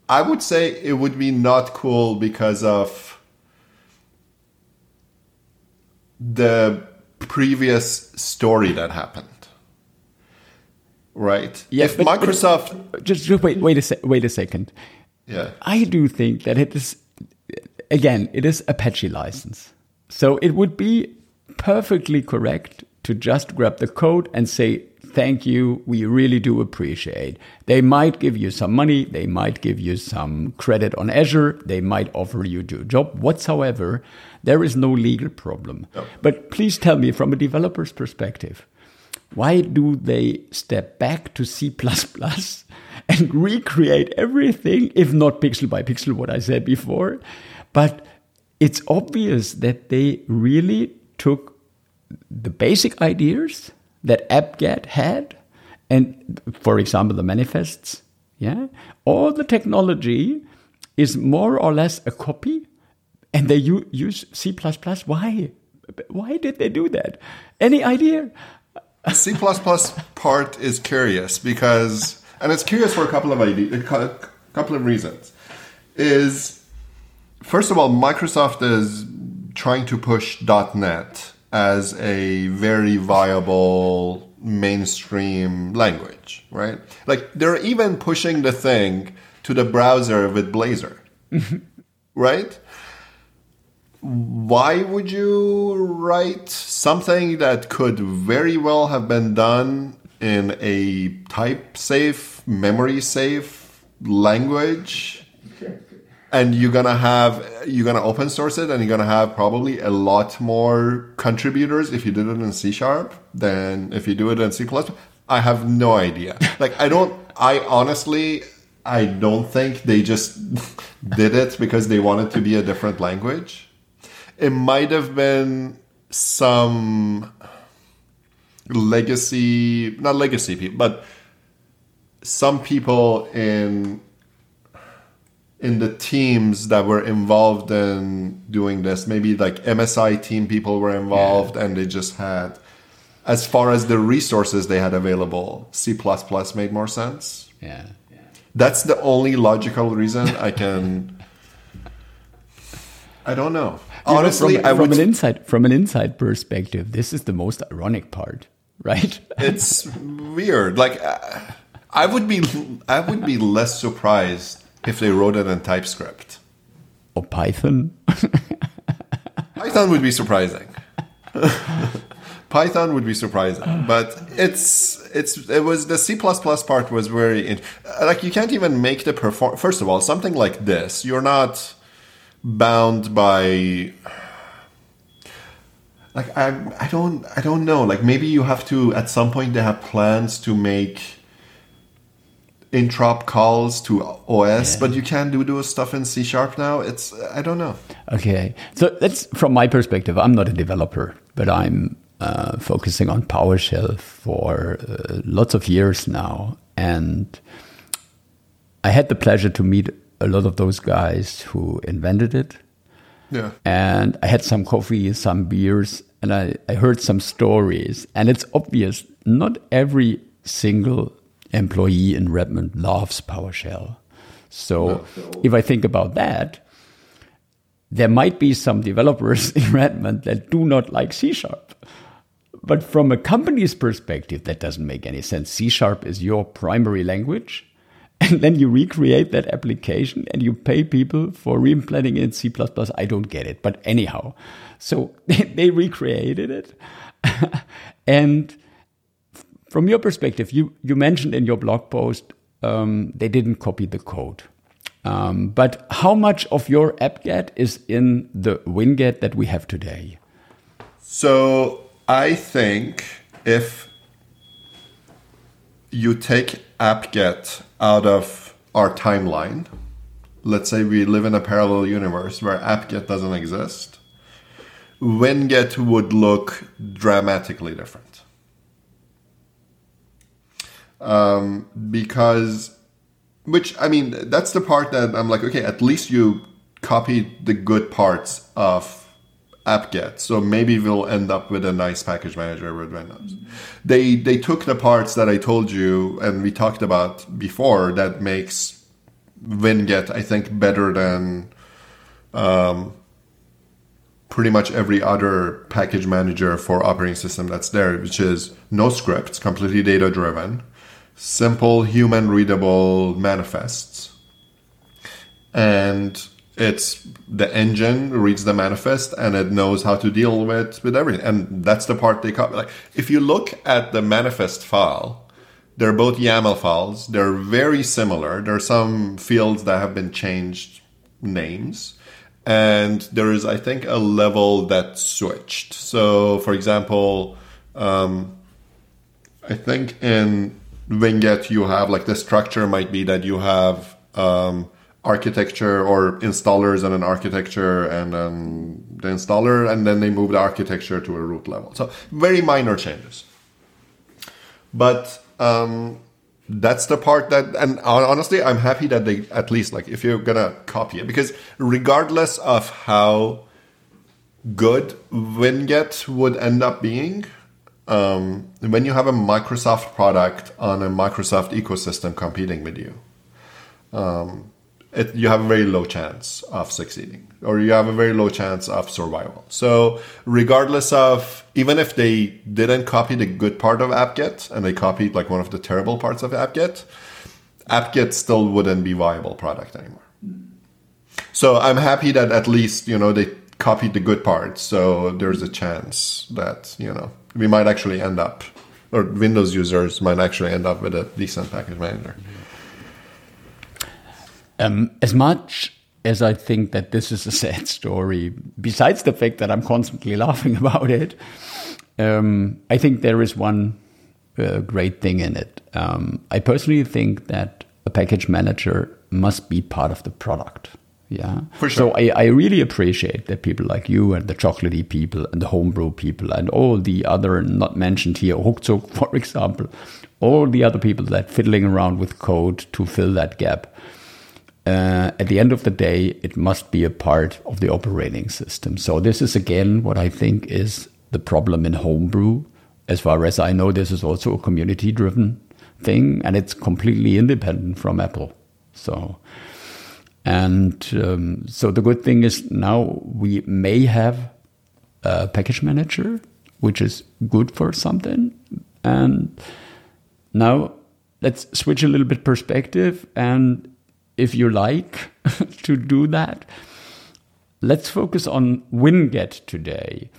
I would say it would be not cool because of the previous story that happened. Right? Yeah, if but- but- Microsoft Just, just wait, wait a se- wait a second. Yeah. I do think that it is, again, it is Apache license. So it would be perfectly correct to just grab the code and say, thank you, we really do appreciate. They might give you some money, they might give you some credit on Azure, they might offer you a job whatsoever. There is no legal problem. But please tell me from a developer's perspective, why do they step back to C and recreate everything, if not pixel by pixel, what I said before? But it's obvious that they really took the basic ideas that AppGet had, and for example, the manifests, yeah, all the technology is more or less a copy, and they use C++. Why? Why did they do that? Any idea? C++ part is curious because, and it's curious for a couple of ideas, a couple of reasons. Is first of all, Microsoft is trying to push .NET as a very viable mainstream language, right? Like they're even pushing the thing to the browser with Blazor, right? why would you write something that could very well have been done in a type safe, memory safe language? And you're gonna have you're gonna open source it, and you're gonna have probably a lot more contributors if you did it in C sharp than if you do it in c plus i have no idea. Like I don't. I honestly, I don't think they just did it because they wanted to be a different language it might have been some legacy, not legacy people, but some people in in the teams that were involved in doing this. Maybe like MSI team people were involved, and they just had, as far as the resources they had available, C made more sense. Yeah. That's the only logical reason I can. I don't know. Honestly, from, I from would. an inside from an inside perspective, this is the most ironic part, right? it's weird. Like I would be, I would be less surprised if they wrote it in TypeScript. or Python. Python would be surprising. Python would be surprising, but it's it's it was the C part was very in, like you can't even make the perform. First of all, something like this, you're not bound by like I I don't I don't know. Like maybe you have to at some point they have plans to make interop calls to OS, but you can't do those stuff in C sharp now. It's I don't know. Okay, so that's from my perspective. I'm not a developer, but I'm uh, focusing on PowerShell for uh, lots of years now, and I had the pleasure to meet a lot of those guys who invented it. Yeah. and I had some coffee, some beers, and I, I heard some stories. And it's obvious not every single employee in Redmond loves PowerShell. So if I think about that, there might be some developers in Redmond that do not like C sharp. But from a company's perspective, that doesn't make any sense. C sharp is your primary language. and then you recreate that application and you pay people for re-implementing it in C++. I don't get it, but anyhow, so they, they recreated it, and from your perspective, you you mentioned in your blog post um, they didn't copy the code. Um, but how much of your AppGet is in the winget that we have today? So I think if you take AppGet out of our timeline, let's say we live in a parallel universe where AppGet doesn't exist, winget would look dramatically different. Um, because which I mean, that's the part that I'm like, okay, at least you copied the good parts of AppGet. So maybe we'll end up with a nice package manager with Windows. They they took the parts that I told you and we talked about before that makes winget, I think, better than um, pretty much every other package manager for operating system that's there, which is no scripts, completely data driven simple human readable manifests. And it's the engine reads the manifest and it knows how to deal with with everything. And that's the part they copy. Like if you look at the manifest file, they're both YAML files. They're very similar. There are some fields that have been changed names. And there is, I think, a level that switched. So, for example, um, I think in winget you have like the structure might be that you have um, architecture or installers and an architecture and then the installer and then they move the architecture to a root level. So very minor changes. But um, that's the part that and honestly i'm happy that they at least like if you're gonna copy it because regardless of how good winget would end up being um, when you have a Microsoft product on a Microsoft ecosystem competing with you, um, it, you have a very low chance of succeeding, or you have a very low chance of survival. So, regardless of even if they didn't copy the good part of AppGet and they copied like one of the terrible parts of AppGet, AppGet still wouldn't be viable product anymore. So I'm happy that at least you know they copied the good parts, so there's a chance that you know we might actually end up, or Windows users might actually end up with a decent package manager. Um, as much as I think that this is a sad story, besides the fact that I'm constantly laughing about it, um, I think there is one uh, great thing in it. Um, I personally think that a package manager must be part of the product. Yeah. For sure. So I, I really appreciate that people like you and the chocolatey people and the homebrew people and all the other not mentioned here, Ruckzuck, for example, all the other people that fiddling around with code to fill that gap. Uh, at the end of the day, it must be a part of the operating system. So this is again what I think is the problem in homebrew. As far as I know, this is also a community driven thing and it's completely independent from Apple. So and um, so the good thing is now we may have a package manager, which is good for something. And now let's switch a little bit perspective. And if you like to do that, let's focus on winget today.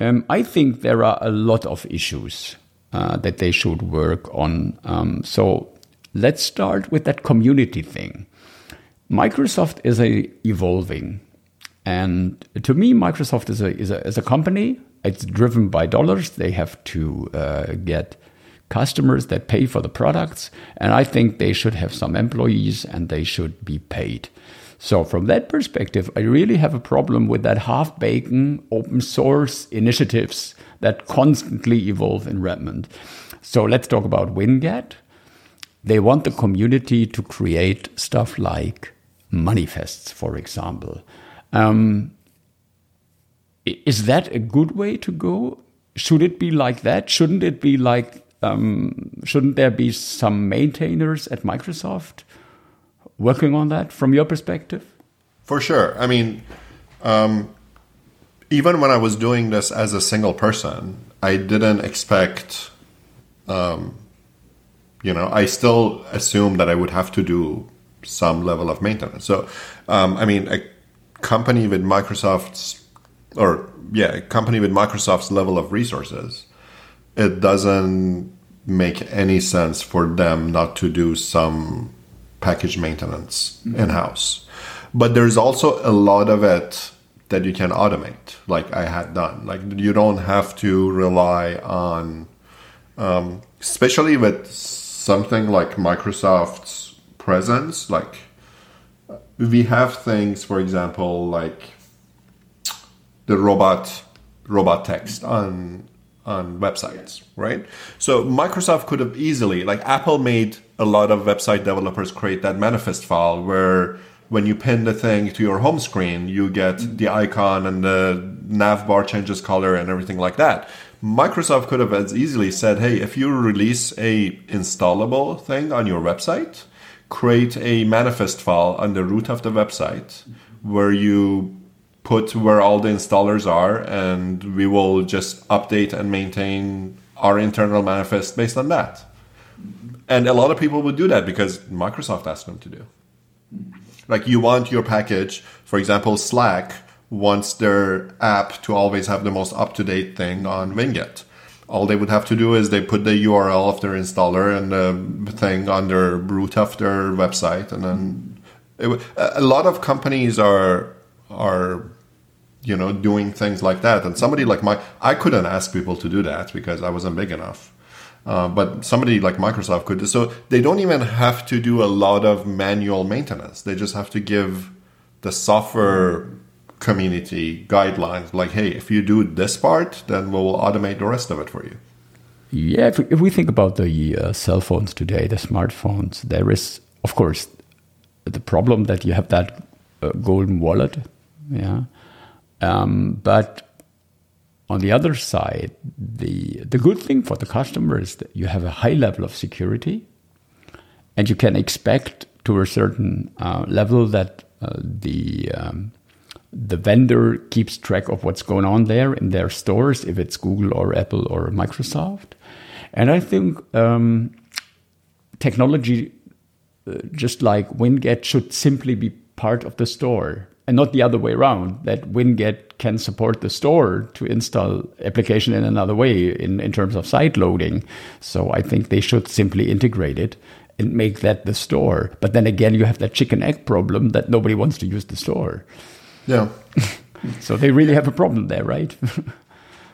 Um, I think there are a lot of issues uh, that they should work on. Um, so let's start with that community thing. Microsoft is a evolving, and to me, Microsoft is a is a, is a company. It's driven by dollars. They have to uh, get customers that pay for the products, and I think they should have some employees and they should be paid. So, from that perspective, I really have a problem with that half baked open source initiatives that constantly evolve in Redmond. So, let's talk about Winget. They want the community to create stuff like manifests, for example. Um, is that a good way to go? Should it be like that? Shouldn't it be like, um, shouldn't there be some maintainers at Microsoft working on that from your perspective? For sure. I mean, um, even when I was doing this as a single person, I didn't expect um, you know, I still assumed that I would have to do some level of maintenance. So, um, I mean, a company with Microsoft's, or yeah, a company with Microsoft's level of resources, it doesn't make any sense for them not to do some package maintenance mm-hmm. in house. But there's also a lot of it that you can automate, like I had done. Like you don't have to rely on, um, especially with something like Microsoft's presence. Like we have things, for example, like the robot robot text on on websites, right? So Microsoft could have easily, like Apple made a lot of website developers create that manifest file where when you pin the thing to your home screen, you get mm-hmm. the icon and the nav bar changes color and everything like that. Microsoft could have as easily said, hey, if you release a installable thing on your website, create a manifest file on the root of the website where you put where all the installers are and we will just update and maintain our internal manifest based on that. And a lot of people would do that because Microsoft asked them to do. Like you want your package, for example, Slack wants their app to always have the most up to date thing on Winget. All they would have to do is they put the URL of their installer and the thing on their root of their website, and then it, a lot of companies are are you know doing things like that. And somebody like my I couldn't ask people to do that because I wasn't big enough. Uh, but somebody like Microsoft could. So they don't even have to do a lot of manual maintenance. They just have to give the software community guidelines like, hey, if you do this part, then we'll automate the rest of it for you. Yeah, if, if we think about the uh, cell phones today, the smartphones, there is, of course, the problem that you have that uh, golden wallet. Yeah. Um, but on the other side, the, the good thing for the customer is that you have a high level of security and you can expect to a certain uh, level that uh, the, um, the vendor keeps track of what's going on there in their stores, if it's Google or Apple or Microsoft. And I think um, technology, uh, just like Winget, should simply be part of the store and not the other way around that winget can support the store to install application in another way in, in terms of side loading. So i think they should simply integrate it and make that the store. But then again you have that chicken egg problem that nobody wants to use the store yeah. So they really have a problem there right?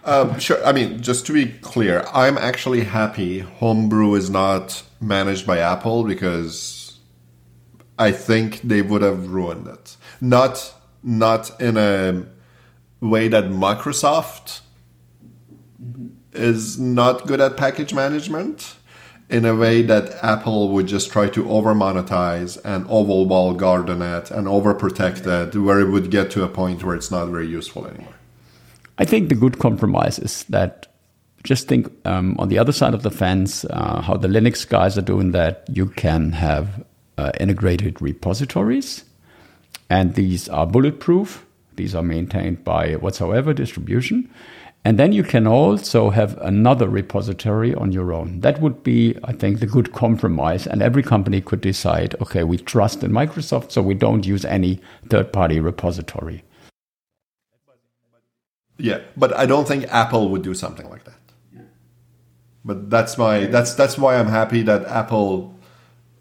Um, sure i mean just to be clear i'm actually happy homebrew is not managed by apple because i think they would have ruined it. Not not in a way that Microsoft is not good at package management in a way that Apple would just try to over monetize and oval wall garden it and overprotect it where it would get to a point where it's not very useful anymore. I think the good compromise is that just think um, on the other side of the fence uh, how the Linux guys are doing that. You can have uh, integrated repositories and these are bulletproof. These are maintained by whatsoever distribution. And then you can also have another repository on your own. That would be, I think, the good compromise. And every company could decide okay, we trust in Microsoft, so we don't use any third party repository. Yeah, but I don't think Apple would do something like that. But that's my that's that's why I'm happy that Apple.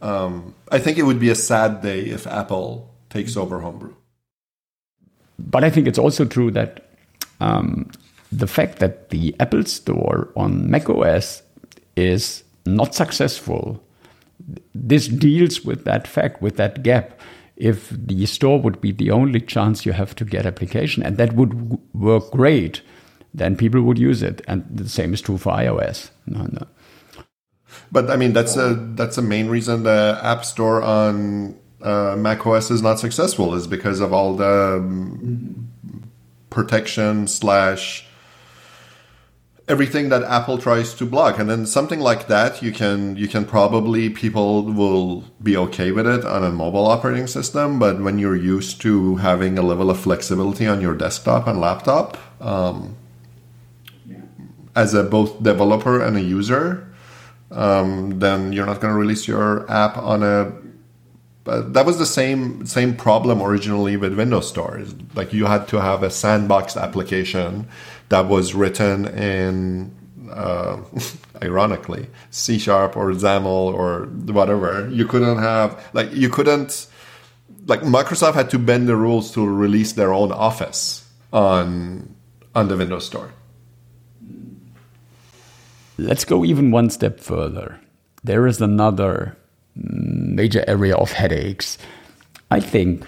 Um, I think it would be a sad day if Apple takes over homebrew. But I think it's also true that um, the fact that the Apple Store on macOS is not successful, this deals with that fact, with that gap. If the store would be the only chance you have to get application, and that would work great, then people would use it. And the same is true for iOS. No, no. But I mean, that's a that's a main reason the App Store on uh, macOS is not successful is because of all the um, protection slash everything that Apple tries to block. And then something like that, you can you can probably people will be okay with it on a mobile operating system. But when you're used to having a level of flexibility on your desktop and laptop, um, yeah. as a both developer and a user, um, then you're not going to release your app on a. But that was the same same problem originally with Windows Store. Like you had to have a sandbox application that was written in, uh, ironically, C sharp or XAML or whatever. You couldn't have like you couldn't like Microsoft had to bend the rules to release their own Office on on the Windows Store. Let's go even one step further. There is another major area of headaches. I think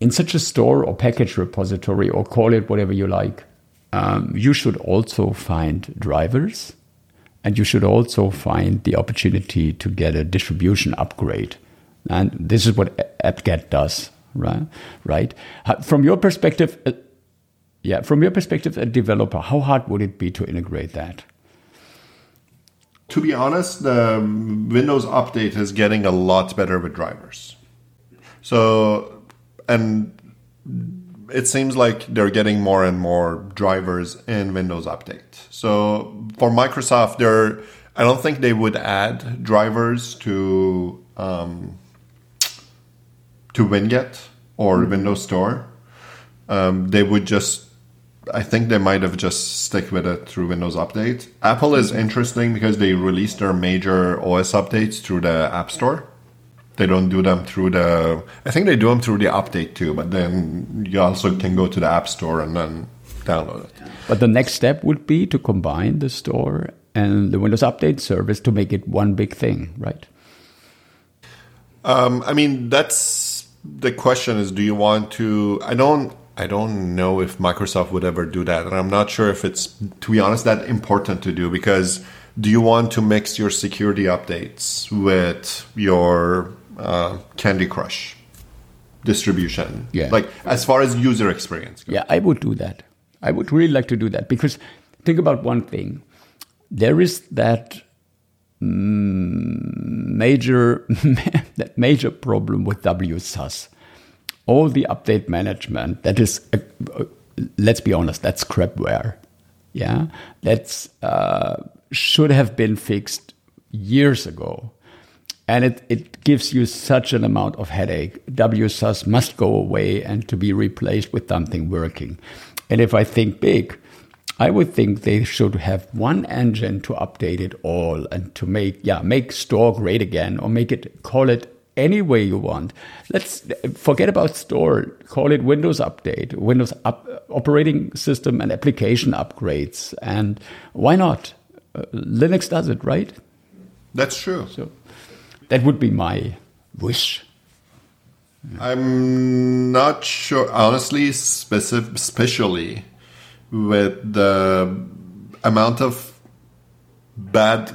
in such a store or package repository, or call it whatever you like, um, you should also find drivers and you should also find the opportunity to get a distribution upgrade. And this is what apt-get does, right? Right. From your perspective, uh, yeah, from your perspective, a developer, how hard would it be to integrate that? To be honest, the Windows update is getting a lot better with drivers. So, and it seems like they're getting more and more drivers in Windows Update. So for Microsoft, they're I don't think they would add drivers to um, to Winget or Windows Store. Um, they would just I think they might have just stick with it through Windows Update. Apple is interesting because they release their major OS updates through the App Store. They don't do them through the. I think they do them through the update too, but then you also can go to the App Store and then download it. But the next step would be to combine the store and the Windows Update service to make it one big thing, right? Um, I mean, that's the question: is do you want to? I don't. I don't know if Microsoft would ever do that. And I'm not sure if it's, to be honest, that important to do because do you want to mix your security updates with your uh, Candy Crush distribution? Yeah. Like as far as user experience goes. Yeah, I would do that. I would really like to do that because think about one thing. There is that major that major problem with WSUS all the update management that is uh, uh, let's be honest that's crapware yeah? That's uh, should have been fixed years ago. And it, it gives you such an amount of headache. Wsus must go away and to be replaced with something working. And if i think big i would think they should have one engine to update it all and to make yeah make store great again or make it call it any way you want. Let's forget about store. Call it Windows Update, Windows up, operating system and application upgrades. And why not? Uh, Linux does it, right? That's true. So that would be my wish. I'm not sure, honestly, specific, especially with the amount of bad.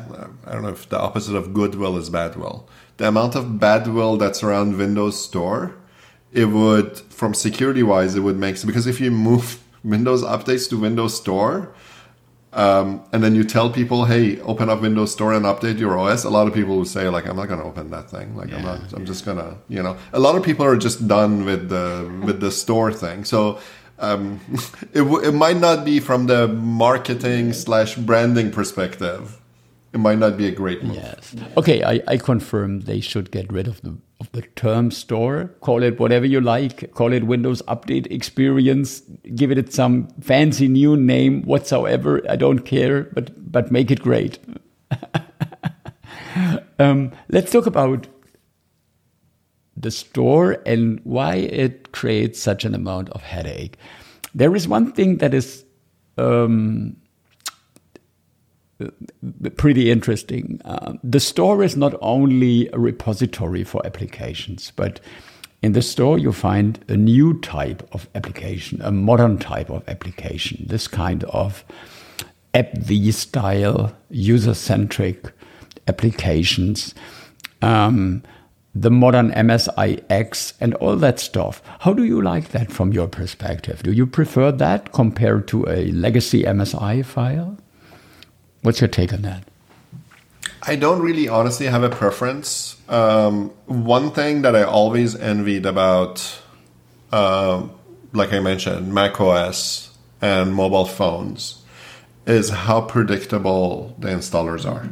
I don't know if the opposite of goodwill is badwill the amount of bad will that's around Windows Store, it would, from security wise, it would make sense. because if you move Windows updates to Windows Store, um, and then you tell people, "Hey, open up Windows Store and update your OS." A lot of people will say, "Like, I'm not going to open that thing. Like, yeah. I'm not. I'm just gonna, you know." A lot of people are just done with the with the store thing. So um, it it might not be from the marketing slash branding perspective it might not be a great move. Yes. Okay, I, I confirm they should get rid of the of the term store. Call it whatever you like. Call it Windows Update Experience. Give it some fancy new name whatsoever. I don't care, but but make it great. um, let's talk about the store and why it creates such an amount of headache. There is one thing that is. Um, pretty interesting. Uh, the store is not only a repository for applications, but in the store you find a new type of application, a modern type of application, this kind of app AppV style, user centric applications. Um, the modern MSIX and all that stuff. How do you like that from your perspective? Do you prefer that compared to a legacy MSI file? What's your take on that? I don't really honestly have a preference. Um, one thing that I always envied about, uh, like I mentioned, Mac OS and mobile phones is how predictable the installers are.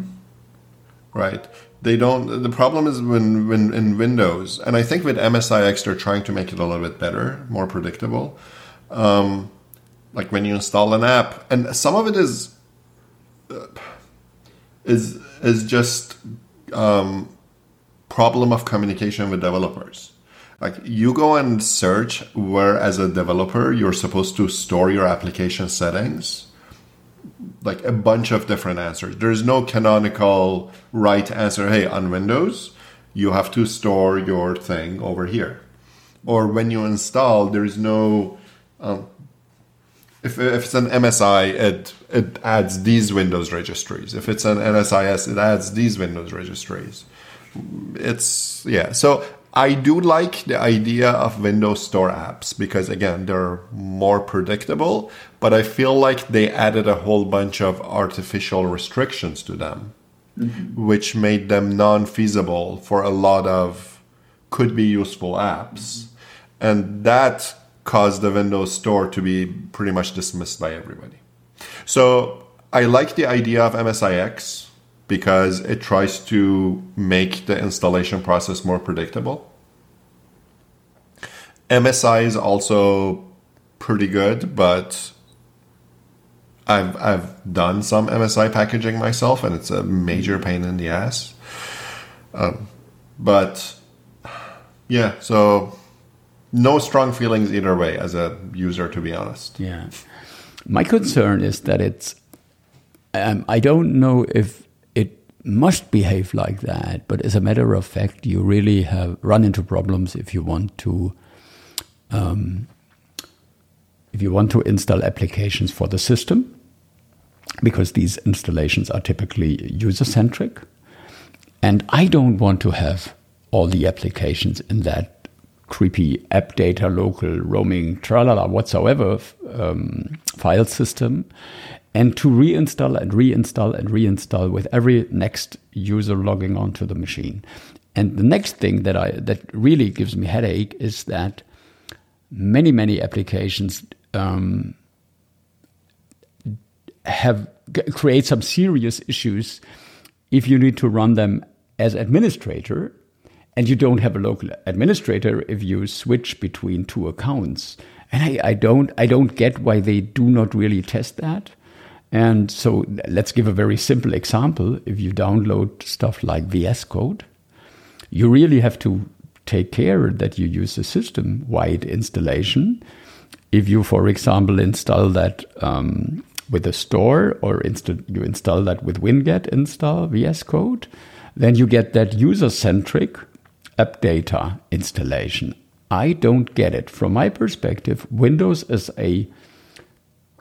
right? They don't. The problem is when when in Windows, and I think with MSIX they're trying to make it a little bit better, more predictable. Um, like when you install an app, and some of it is is is just um, problem of communication with developers. Like you go and search where, as a developer, you're supposed to store your application settings like a bunch of different answers. There's no canonical right answer. Hey, on Windows, you have to store your thing over here. Or when you install, there's no. Um, if, if it's an MSI, it it adds these Windows registries. If it's an NSIS, it adds these Windows registries. It's yeah. So I do like the idea of Windows Store apps because again, they're more predictable, but I feel like they added a whole bunch of artificial restrictions to them, mm-hmm. which made them non-feasible for a lot of could be useful apps. Mm-hmm. And that caused the Windows Store to be pretty much dismissed by everybody. So I like the idea of MSIX because it tries to make the installation process more predictable. MSI is also pretty good, but I've I've done some MSI packaging myself, and it's a major pain in the ass. Um, but yeah, so no strong feelings either way as a user, to be honest. Yeah, my concern is that it's. Um, I don't know if it must behave like that. But as a matter of fact, you really have run into problems if you want to um, if you want to install applications for the system, because these installations are typically user centric. And I don't want to have all the applications in that creepy app data local roaming tralala whatsoever um, file system and to reinstall and reinstall and reinstall with every next user logging onto the machine. And the next thing that I that really gives me headache is that many many applications um, have create some serious issues if you need to run them as administrator and you don't have a local administrator if you switch between two accounts and I, I don't i don't get why they do not really test that and so let's give a very simple example. If you download stuff like VS Code, you really have to take care that you use a system wide installation. If you, for example, install that um, with a store or you install that with winget install VS Code, then you get that user centric app data installation. I don't get it. From my perspective, Windows is a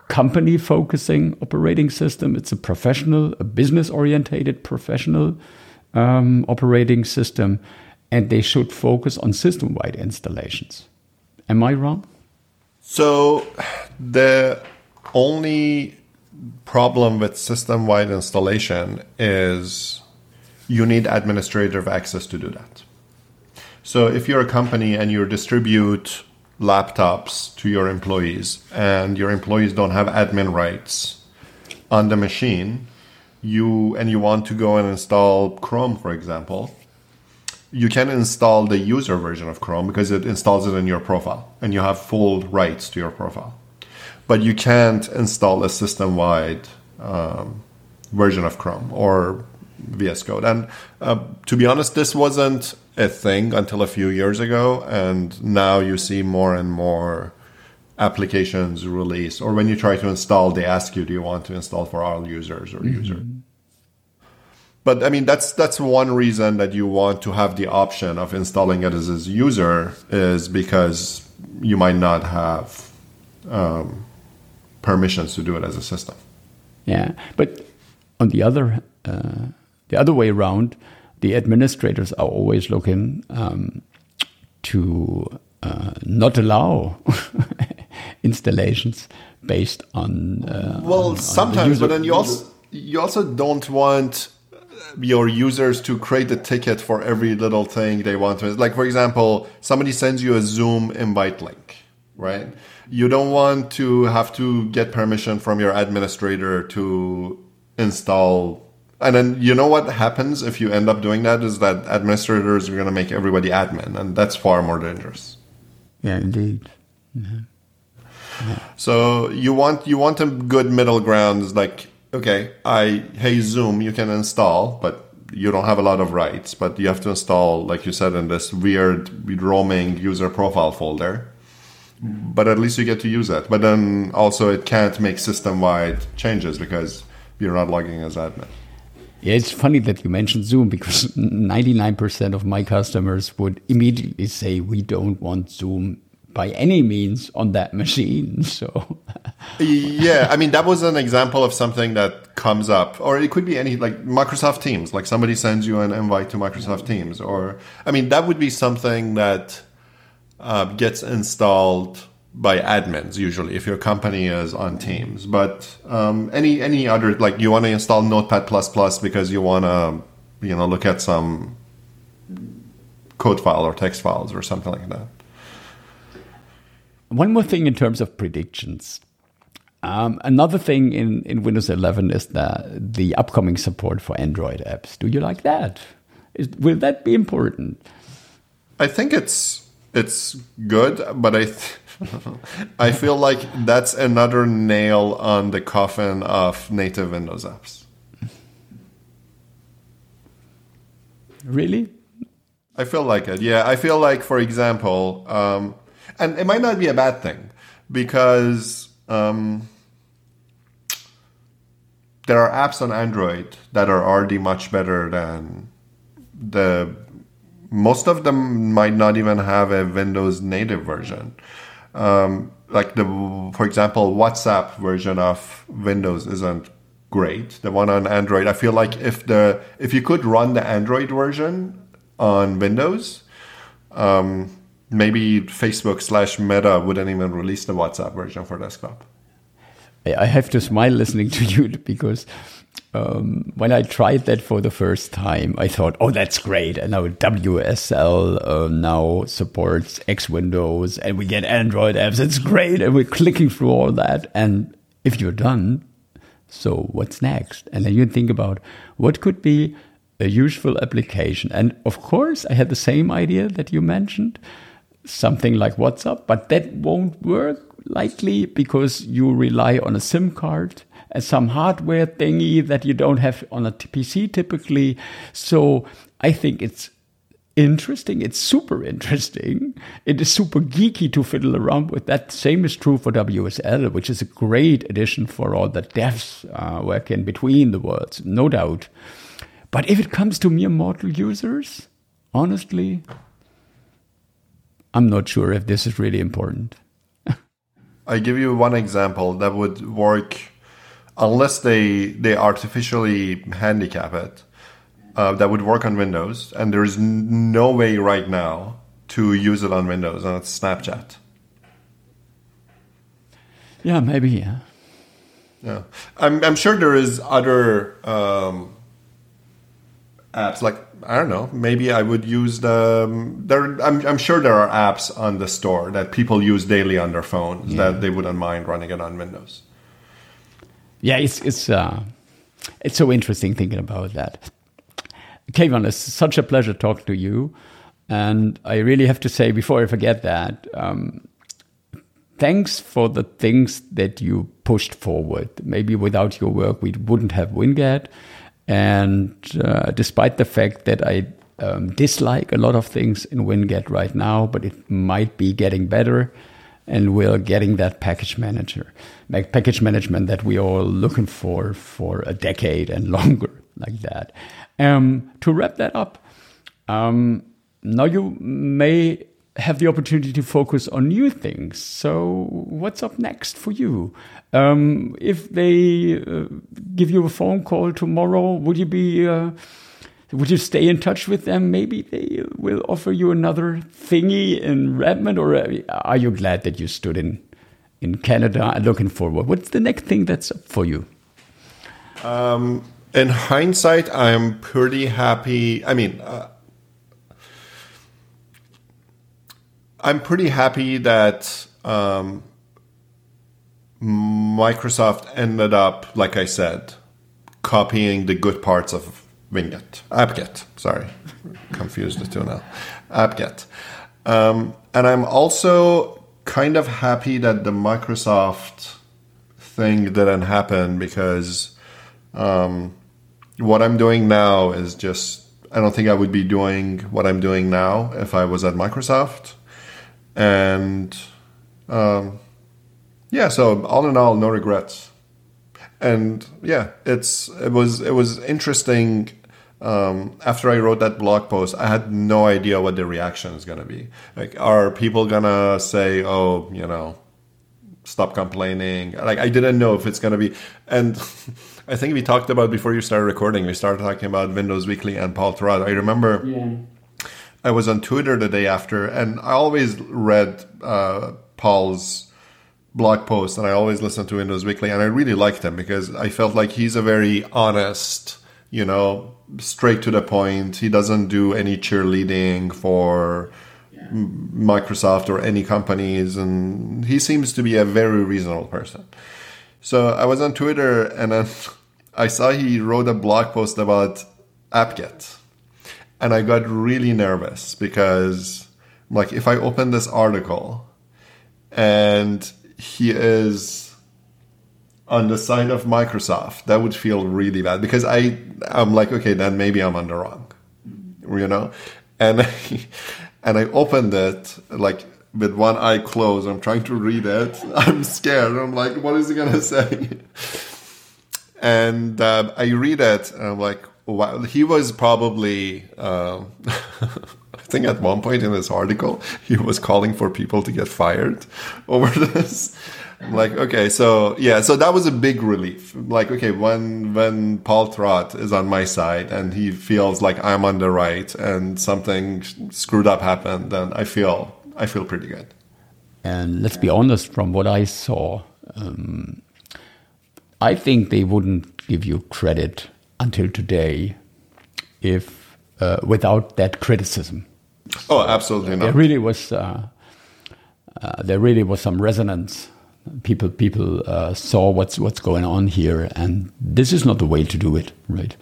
company focusing operating system. It's a professional, a business orientated professional um, operating system, and they should focus on system wide installations. Am I wrong? So, the only problem with system wide installation is you need administrative access to do that. So, if you're a company and you distribute laptops to your employees and your employees don't have admin rights on the machine you and you want to go and install chrome for example you can install the user version of chrome because it installs it in your profile and you have full rights to your profile. But you can't install a system-wide um, version of chrome or vs code and uh, to be honest this wasn't a thing until a few years ago, and now you see more and more applications release. Or when you try to install, they ask you, "Do you want to install for all users or mm-hmm. user?" But I mean, that's that's one reason that you want to have the option of installing it as a user is because you might not have um, permissions to do it as a system. Yeah, but on the other uh, the other way around the administrators are always looking um, to uh, not allow installations based on. Uh, well, on, sometimes, on the but then you also you also don't want your users to create a ticket for every little thing they want to. Like for example, somebody sends you a Zoom invite link, right? You don't want to have to get permission from your administrator to install And then you know what happens if you end up doing that is that administrators are going to make everybody admin, and that's far more dangerous. Yeah, indeed. Mm-hmm. So you want you want a good middle ground. Is like okay, I hey Zoom, you can install, but you don't have a lot of rights. But you have to install, like you said, in this weird roaming user profile folder. But at least you get to use it. But then also it can't make system wide changes because you're not logging as admin. Yeah, it's funny that you mentioned Zoom because 99% of my customers would immediately say we don't want Zoom by any means on that machine. So, yeah, I mean, that was an example of something that comes up, or it could be any like Microsoft Teams, like somebody sends you an invite to Microsoft Teams, or I mean, that would be something that uh, gets installed by admins usually if your company is on Teams. But um, any any other like you want to install Notepad plus plus because you want to you know look at some code file or text files or something like that. One more thing in terms of predictions. Um, another thing in, in Windows 11 is the, the upcoming support for Android apps. Do you like that? Is, will that be important? I think it's it's good, but I th- I feel like that's another nail on the coffin of native Windows apps. Really? I feel like it. Yeah, I feel like, for example, um, and it might not be a bad thing because um, there are apps on Android that are already much better than the. Most of them might not even have a Windows native version. Um, like the, for example, WhatsApp version of Windows isn't great. The one on Android, I feel like if the if you could run the Android version on Windows, um, maybe Facebook slash Meta wouldn't even release the WhatsApp version for desktop. I have to smile listening to you because um, when I tried that for the first time, I thought, "Oh, that's great!" And now WSL uh, now supports X Windows, and we get Android apps. It's great, and we're clicking through all that. And if you're done, so what's next? And then you think about what could be a useful application. And of course, I had the same idea that you mentioned something like WhatsApp, but that won't work likely because you rely on a SIM card some hardware thingy that you don't have on a PC typically. So I think it's interesting. It's super interesting. It is super geeky to fiddle around with that. Same is true for WSL, which is a great addition for all the devs uh, working between the worlds, no doubt. But if it comes to mere mortal users, honestly, I'm not sure if this is really important. I give you one example that would work unless they they artificially handicap it. Uh, that would work on Windows, and there's no way right now to use it on Windows, and it's Snapchat. Yeah, maybe. Yeah. Yeah, I'm I'm sure there is other um, apps like I don't know. Maybe I would use the um, there. I'm, I'm sure there are apps on the store that people use daily on their phones yeah. that they wouldn't mind running it on Windows. Yeah, it's it's uh, it's so interesting thinking about that. Keivan, it's such a pleasure talking to you, and I really have to say before I forget that. Um, thanks for the things that you pushed forward. Maybe without your work, we wouldn't have Winget. And uh, despite the fact that I um, dislike a lot of things in Winget right now, but it might be getting better, and we're getting that package manager, like package management that we are looking for for a decade and longer, like that. Um, to wrap that up, um, now you may have the opportunity to focus on new things. So, what's up next for you? Um, if they uh, give you a phone call tomorrow, would you be uh, would you stay in touch with them? Maybe they will offer you another thingy in Redmond, or uh, are you glad that you stood in in Canada looking forward? What's the next thing that's up for you? Um, in hindsight, I'm pretty happy. I mean. Uh, I'm pretty happy that um, Microsoft ended up, like I said, copying the good parts of Winget, AppGet. Sorry, confused the two now. AppGet, um, and I'm also kind of happy that the Microsoft thing didn't happen because um, what I'm doing now is just I don't think I would be doing what I'm doing now if I was at Microsoft, and um, yeah. So all in all, no regrets. And yeah, it's it was it was interesting. Um, after I wrote that blog post, I had no idea what the reaction is going to be. Like, are people gonna say, "Oh, you know, stop complaining"? Like, I didn't know if it's going to be. And I think we talked about before you started recording. We started talking about Windows Weekly and Paul Thurrott. I remember. Yeah. I was on Twitter the day after, and I always read uh, Paul's blog post and I always listen to Windows Weekly and I really liked him because I felt like he's a very honest, you know, straight to the point. He doesn't do any cheerleading for yeah. Microsoft or any companies and he seems to be a very reasonable person. So I was on Twitter and then I saw he wrote a blog post about AppGet and I got really nervous because like if I open this article and he is on the side of Microsoft, that would feel really bad because I I'm like, okay, then maybe I'm on the wrong, you know, and I, and I opened it like with one eye closed. I'm trying to read it. I'm scared. I'm like, what is he gonna say? And uh, I read it, and I'm like, wow. He was probably. Uh, I think at one point in this article, he was calling for people to get fired over this. Like, okay, so yeah, so that was a big relief. Like, okay, when when Paul Thurrott is on my side and he feels like I'm on the right and something screwed up happened, then I feel I feel pretty good. And let's be honest, from what I saw, um, I think they wouldn't give you credit until today if uh, without that criticism. Oh, absolutely not. There really was uh, uh, there really was some resonance. People people uh, saw what's what's going on here, and this is not the way to do it, right?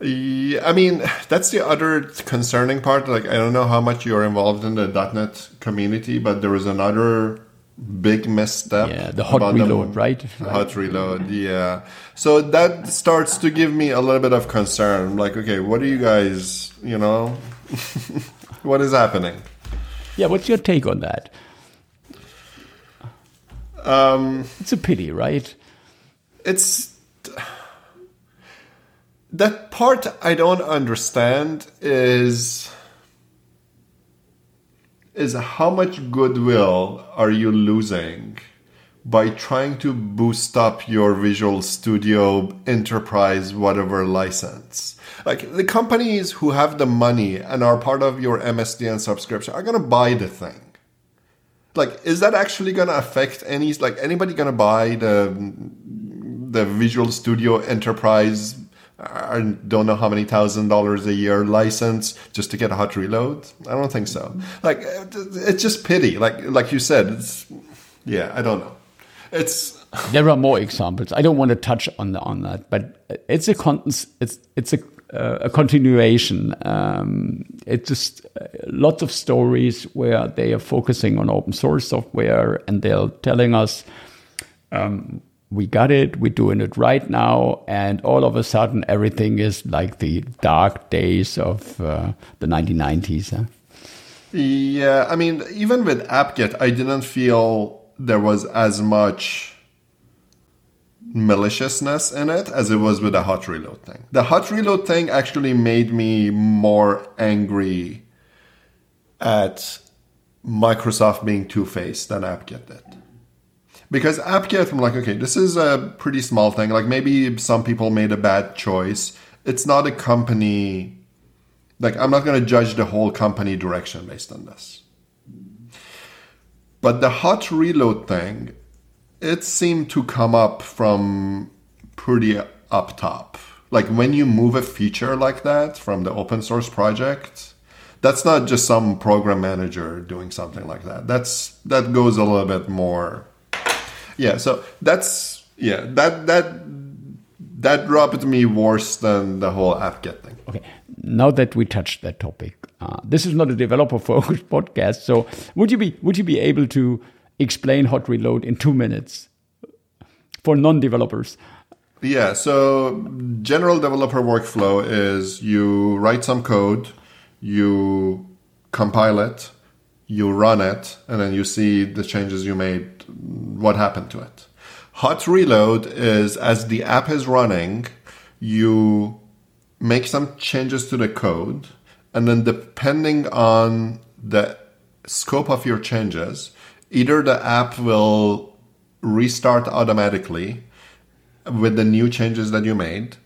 Yeah, I mean, that's the other concerning part. Like, I don't know how much you're involved in the .NET community, but there was another big misstep. Yeah, the hot reload, the, right? Hot reload, yeah. So that starts to give me a little bit of concern. Like, okay, what are you guys, you know, what is happening? Yeah, what's your take on that? Um, it's a pity, right? It's that part I don't understand is is how much goodwill are you losing by trying to boost up your Visual Studio Enterprise whatever license? Like the companies who have the money and are part of your MSDN subscription are gonna buy the thing. Like, is that actually gonna affect any? Like, anybody gonna buy the the Visual Studio Enterprise? I don't know how many thousand dollars a year license just to get a hot reload. I don't think so. Like, it's just pity. Like, like you said, it's yeah. I don't know. It's there are more examples. I don't want to touch on the, on that, but it's a con- it's it's a uh, a continuation. Um, it's just uh, lots of stories where they are focusing on open source software and they're telling us, um, we got it, we're doing it right now, and all of a sudden everything is like the dark days of uh, the 1990s. Huh? Yeah, I mean, even with AppGet, I didn't feel there was as much maliciousness in it as it was with the hot reload thing. The hot reload thing actually made me more angry at Microsoft being two faced than AppGet did. Because AppGet, I'm like, okay, this is a pretty small thing. Like maybe some people made a bad choice. It's not a company. Like I'm not going to judge the whole company direction based on this. But the hot reload thing it seemed to come up from pretty up top. Like when you move a feature like that from the open source project, that's not just some program manager doing something like that. That's that goes a little bit more. Yeah, so that's yeah, that that that rubbed me worse than the whole AppGet thing. Okay, now that we touched that topic, uh, this is not a developer-focused podcast. So, would you be would you be able to explain hot reload in two minutes for non-developers? Yeah. So, general developer workflow is you write some code, you compile it, you run it, and then you see the changes you made, what happened to it. Hot reload is as the app is running, you make some changes to the code, and then depending on the scope of your changes, either the app will restart automatically with the new changes that you made,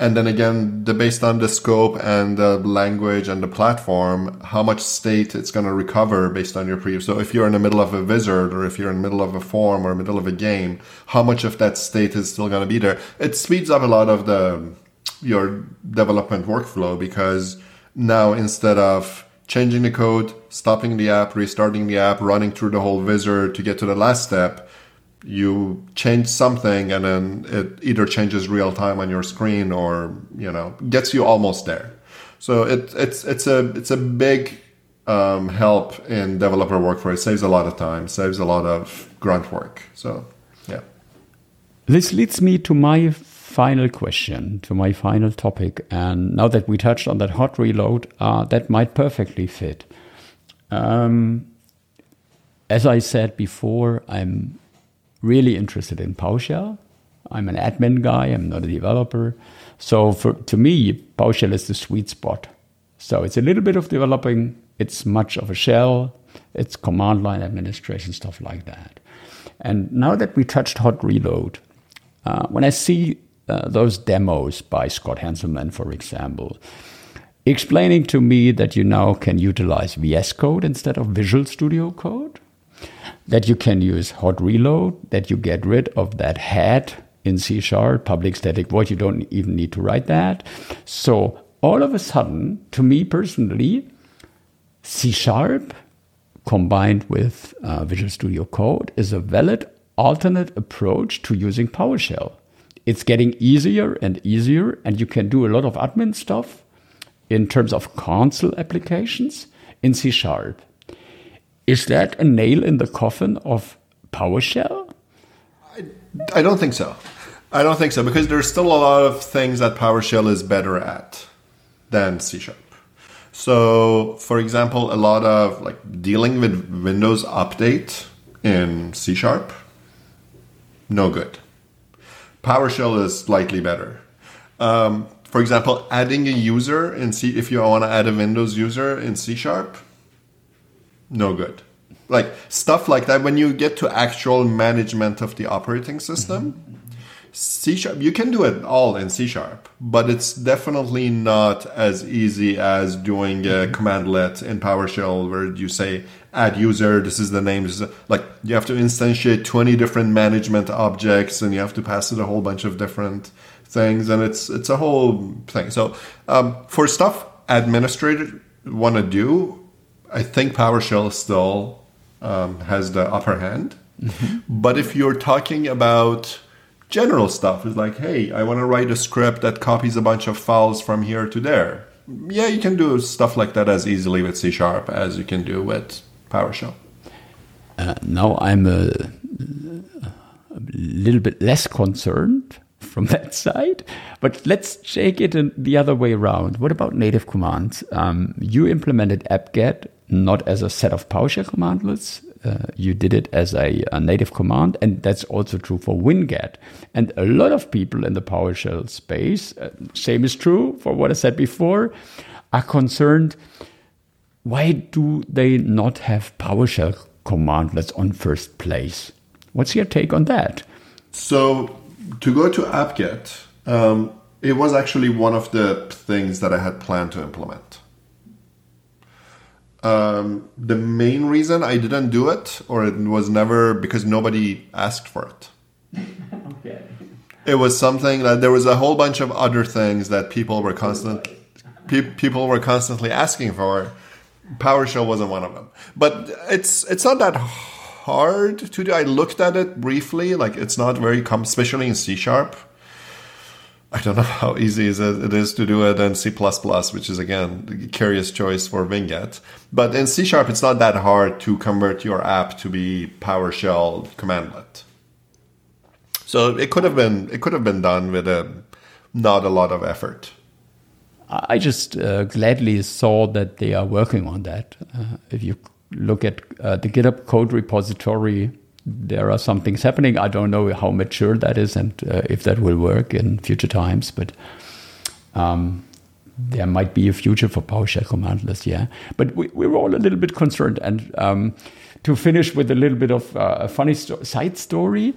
and then again the based on the scope and the language and the platform how much state it's going to recover based on your previous so if you're in the middle of a wizard or if you're in the middle of a form or middle of a game how much of that state is still going to be there? It speeds up a lot of the your development workflow because now instead of changing the code stopping the app restarting the app running through the whole wizard to get to the last step you change something and then it either changes real time on your screen or you know gets you almost there. So it, it's it's a it's a big um, help in developer workflow. It saves a lot of time saves a lot of grunt work. So yeah. This leads me to my final question to my final topic and now that we touched on that hot reload uh, that might perfectly fit um, as i said before i'm really interested in PowerShell. I'm an admin guy, I'm not a developer. So for, to me, PowerShell is the sweet spot. So it's a little bit of developing, it's much of a shell, it's command line administration, stuff like that. And now that we touched hot reload, uh, when I see uh, those demos by Scott Hanselman, for example, explaining to me that you now can utilize VS Code instead of Visual Studio Code, that you can use hot reload, that you get rid of that head in C sharp, public static void. You don't even need to write that. So all of a sudden, to me personally, C sharp combined with uh, Visual Studio Code is a valid alternate approach to using PowerShell. It's getting easier and easier, and you can do a lot of admin stuff in terms of console applications in C sharp. Is that a nail in the coffin of PowerShell? I, I don't think so. I don't think so because there's still a lot of things that PowerShell is better at than C Sharp. So, for example, a lot of like dealing with Windows Update in C Sharp, no good. PowerShell is slightly better. Um, for example, adding a user in C, if you want to add a Windows user in C Sharp, no good. Like stuff like that. When you get to actual management of the operating system. C sharp, you can do it all in C sharp, but it's definitely not as easy as doing a commandlet in PowerShell where you say add user, this is the name. Is like you have to instantiate 20 different management objects and you have to pass it a whole bunch of different things. And it's, it's a whole thing. So, um, for stuff administrators want to do, I think PowerShell still um, has the upper hand. Mm-hmm. But if you're talking about general stuff, it's like, hey, I want to write a script that copies a bunch of files from here to there. Yeah, you can do stuff like that as easily with C Sharp as you can do with PowerShell. Uh, now I'm a, a little bit less concerned from that side. But let's take it the other way around. What about native commands? Um, you implemented AppGet not as a set of PowerShell commandlets. Uh, you did it as a, a, native command, and that's also true for winget. And a lot of people in the PowerShell space, uh, same is true for what I said before, are concerned why do they not have PowerShell commandlets on first place? What's your take on that? So, to go to AppGet, um, it was actually one of the things that I had planned to implement. Um, the main reason I didn't do it, or it was never because nobody asked for it. okay. It was something that there was a whole bunch of other things that people were constant, pe- people were constantly asking for. PowerShell wasn't one of them, but it's it's not that hard to do. I looked at it briefly, like it's not very com- especially in C sharp. I don't know how easy it is to do it in C++, which is again the curious choice for Winget. But in C Sharp, it's not that hard to convert your app to be PowerShell commandlet. So it could have been it could have been done with a not a lot of effort. I just uh, gladly saw that they are working on that. Uh, if you look at uh, the GitHub code repository, there are some things happening. I don't know how mature that is and uh, if that will work in future times, but um, there might be a future for PowerShell commandlets, yeah. But we, we were all a little bit concerned. And um, to finish with a little bit of uh, a funny sto side story,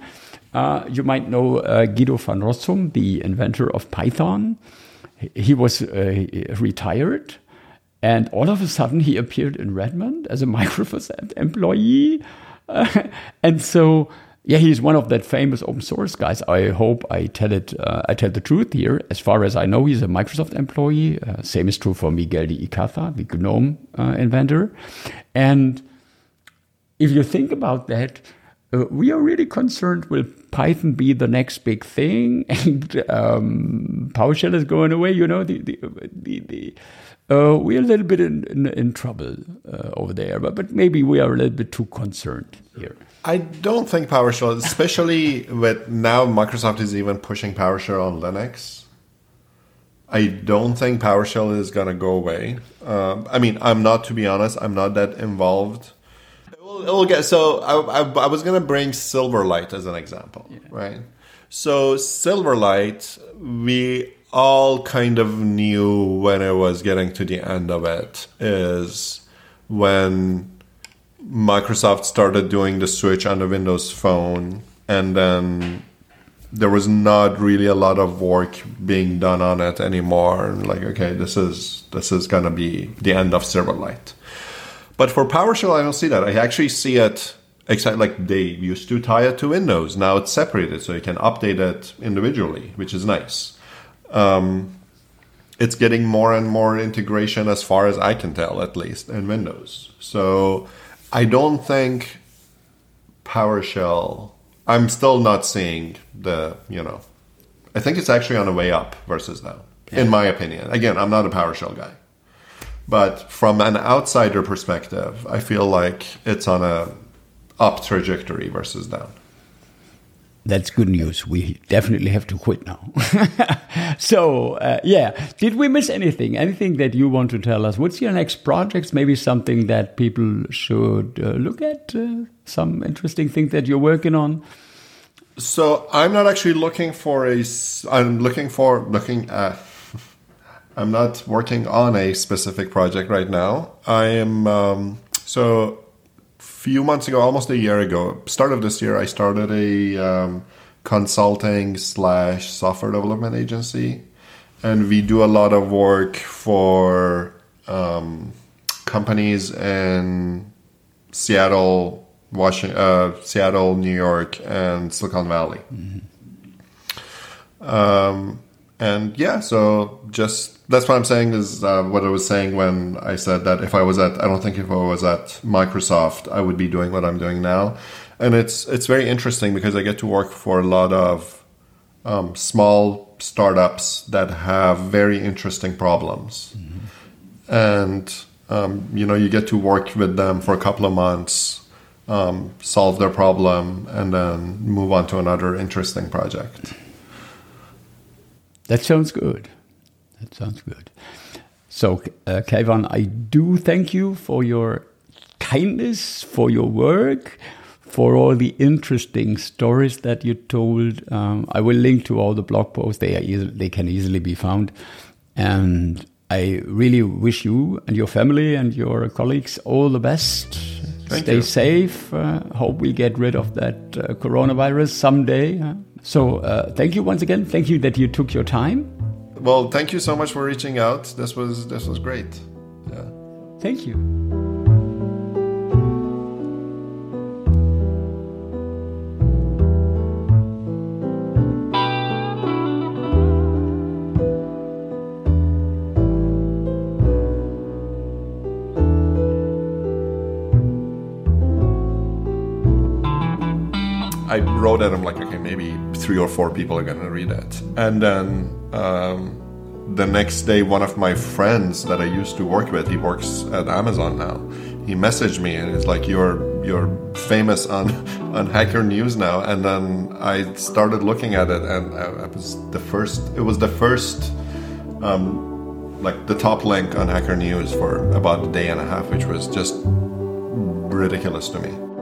uh, you might know Guido van Rossum, the inventor of Python. He was uh, retired. And all of a sudden, he appeared in Redmond as a Microsoft employee. and so, yeah, he's one of that famous open source guys. I hope I tell it. Uh, I tell the truth here. As far as I know, he's a Microsoft employee. Uh, same is true for Miguel de Icaza, the GNOME uh, inventor. And if you think about that, uh, we are really concerned will Python be the next big thing, and um, PowerShell is going away. You know, the the the, the uh, we're a little bit in, in, in trouble uh, over there, but, but maybe we are a little bit too concerned here. I don't think PowerShell, especially with now Microsoft is even pushing PowerShell on Linux. I don't think PowerShell is going to go away. Um, I mean, I'm not, to be honest, I'm not that involved. It will, it will get so. I, I, I was going to bring Silverlight as an example, yeah. right? So Silverlight, we all kind of knew when it was getting to the end of it is when Microsoft started doing the switch on the Windows Phone, and then there was not really a lot of work being done on it anymore. Like, okay, this is this is gonna be the end of Silverlight. But for PowerShell, I don't see that. I actually see it exactly like they used to tie it to Windows. Now it's separated, so you can update it individually, which is nice. Um, it's getting more and more integration, as far as I can tell, at least in Windows. So I don't think PowerShell. I'm still not seeing the you know. I think it's actually on the way up versus down, yeah. in my opinion. Again, I'm not a PowerShell guy, but from an outsider perspective, I feel like it's on a up trajectory versus down that's good news. We definitely have to quit now. so, uh, yeah, did we miss anything? Anything that you want to tell us? What's your next project? Maybe something that people should uh, look at? Uh, some interesting thing that you're working on? So, I'm not actually looking for a. I'm looking for looking at. I'm not working on a specific project right now. I am. Um, so few months ago, almost a year ago, start of this year, I started a um, consulting slash software development agency, and we do a lot of work for um, companies in Seattle, Washington, uh, Seattle, New York, and Silicon Valley. Mm-hmm. Um, and yeah, so just that's what I'm saying is uh, what I was saying when I said that if I was at, I don't think if I was at Microsoft, I would be doing what I'm doing now. And it's it's very interesting because I get to work for a lot of um, small startups that have very interesting problems, mm-hmm. and um, you know you get to work with them for a couple of months, um, solve their problem, and then move on to another interesting project. That sounds good. That sounds good. So, uh, I do thank you for your kindness, for your work, for all the interesting stories that you told. Um, I will link to all the blog posts; they are easy, they can easily be found. And I really wish you and your family and your colleagues all the best. Thank Stay you. safe. Uh, hope we get rid of that uh, coronavirus someday. So, uh, thank you once again. Thank you that you took your time well, thank you so much for reaching out. This was this was great. Yeah. Thank you. I wrote it. I'm like, okay, maybe three or four people are gonna read it. And then um, the next day, one of my friends that I used to work with, he works at Amazon now. He messaged me and he's like, "You're you're famous on on Hacker News now." And then I started looking at it, and I, I was the first. It was the first. Um, like the top link on Hacker News for about a day and a half, which was just ridiculous to me.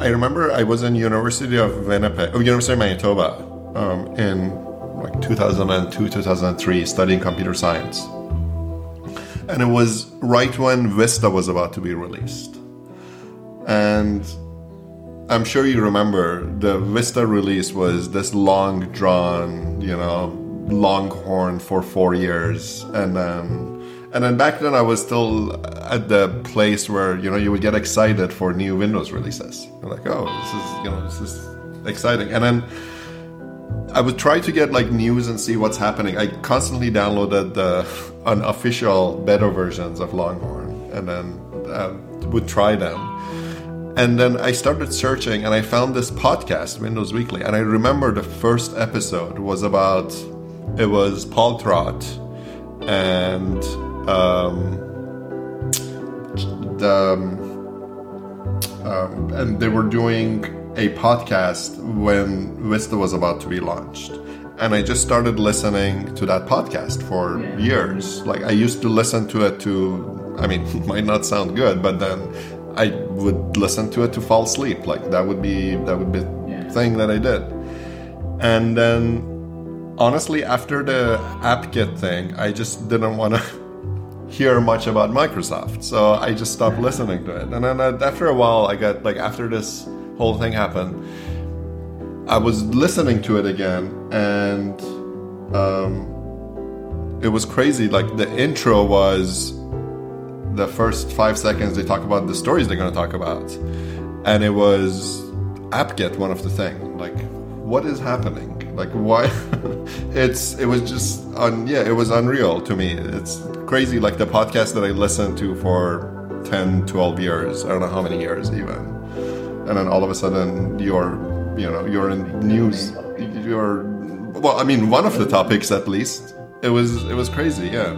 I remember I was in University of Winnipeg, oh, University of Manitoba, um, in like 2002, 2003, studying computer science, and it was right when Vista was about to be released, and I'm sure you remember the Vista release was this long drawn, you know, Longhorn for four years, and then and then back then I was still at the place where you know you would get excited for new Windows releases. You're like, oh, this is you know this is exciting, and then. I would try to get like news and see what's happening. I constantly downloaded the unofficial beta versions of Longhorn and then uh, would try them. And then I started searching and I found this podcast, Windows Weekly. And I remember the first episode was about it was Paul Thurrott and um, the, um, um, and they were doing a podcast when Vista was about to be launched. And I just started listening to that podcast for years. Like I used to listen to it to, I mean, it might not sound good, but then I would listen to it to fall asleep. Like that would be that would be the thing that I did. And then honestly, after the AppGet thing, I just didn't want to hear much about Microsoft. So I just stopped listening to it. And then uh, after a while, I got like after this whole thing happened, I was listening to it again, and um, it was crazy. Like the intro was the first five seconds they talk about the stories they're going to talk about, and it was AppGet one of the thing. Like, what is happening? Like, why? it's it was just un, yeah, it was unreal to me. It's crazy. Like the podcast that I listened to for 10, 12 years. I don't know how many years even and then all of a sudden you're you know you're in news you're well i mean one of the topics at least it was it was crazy yeah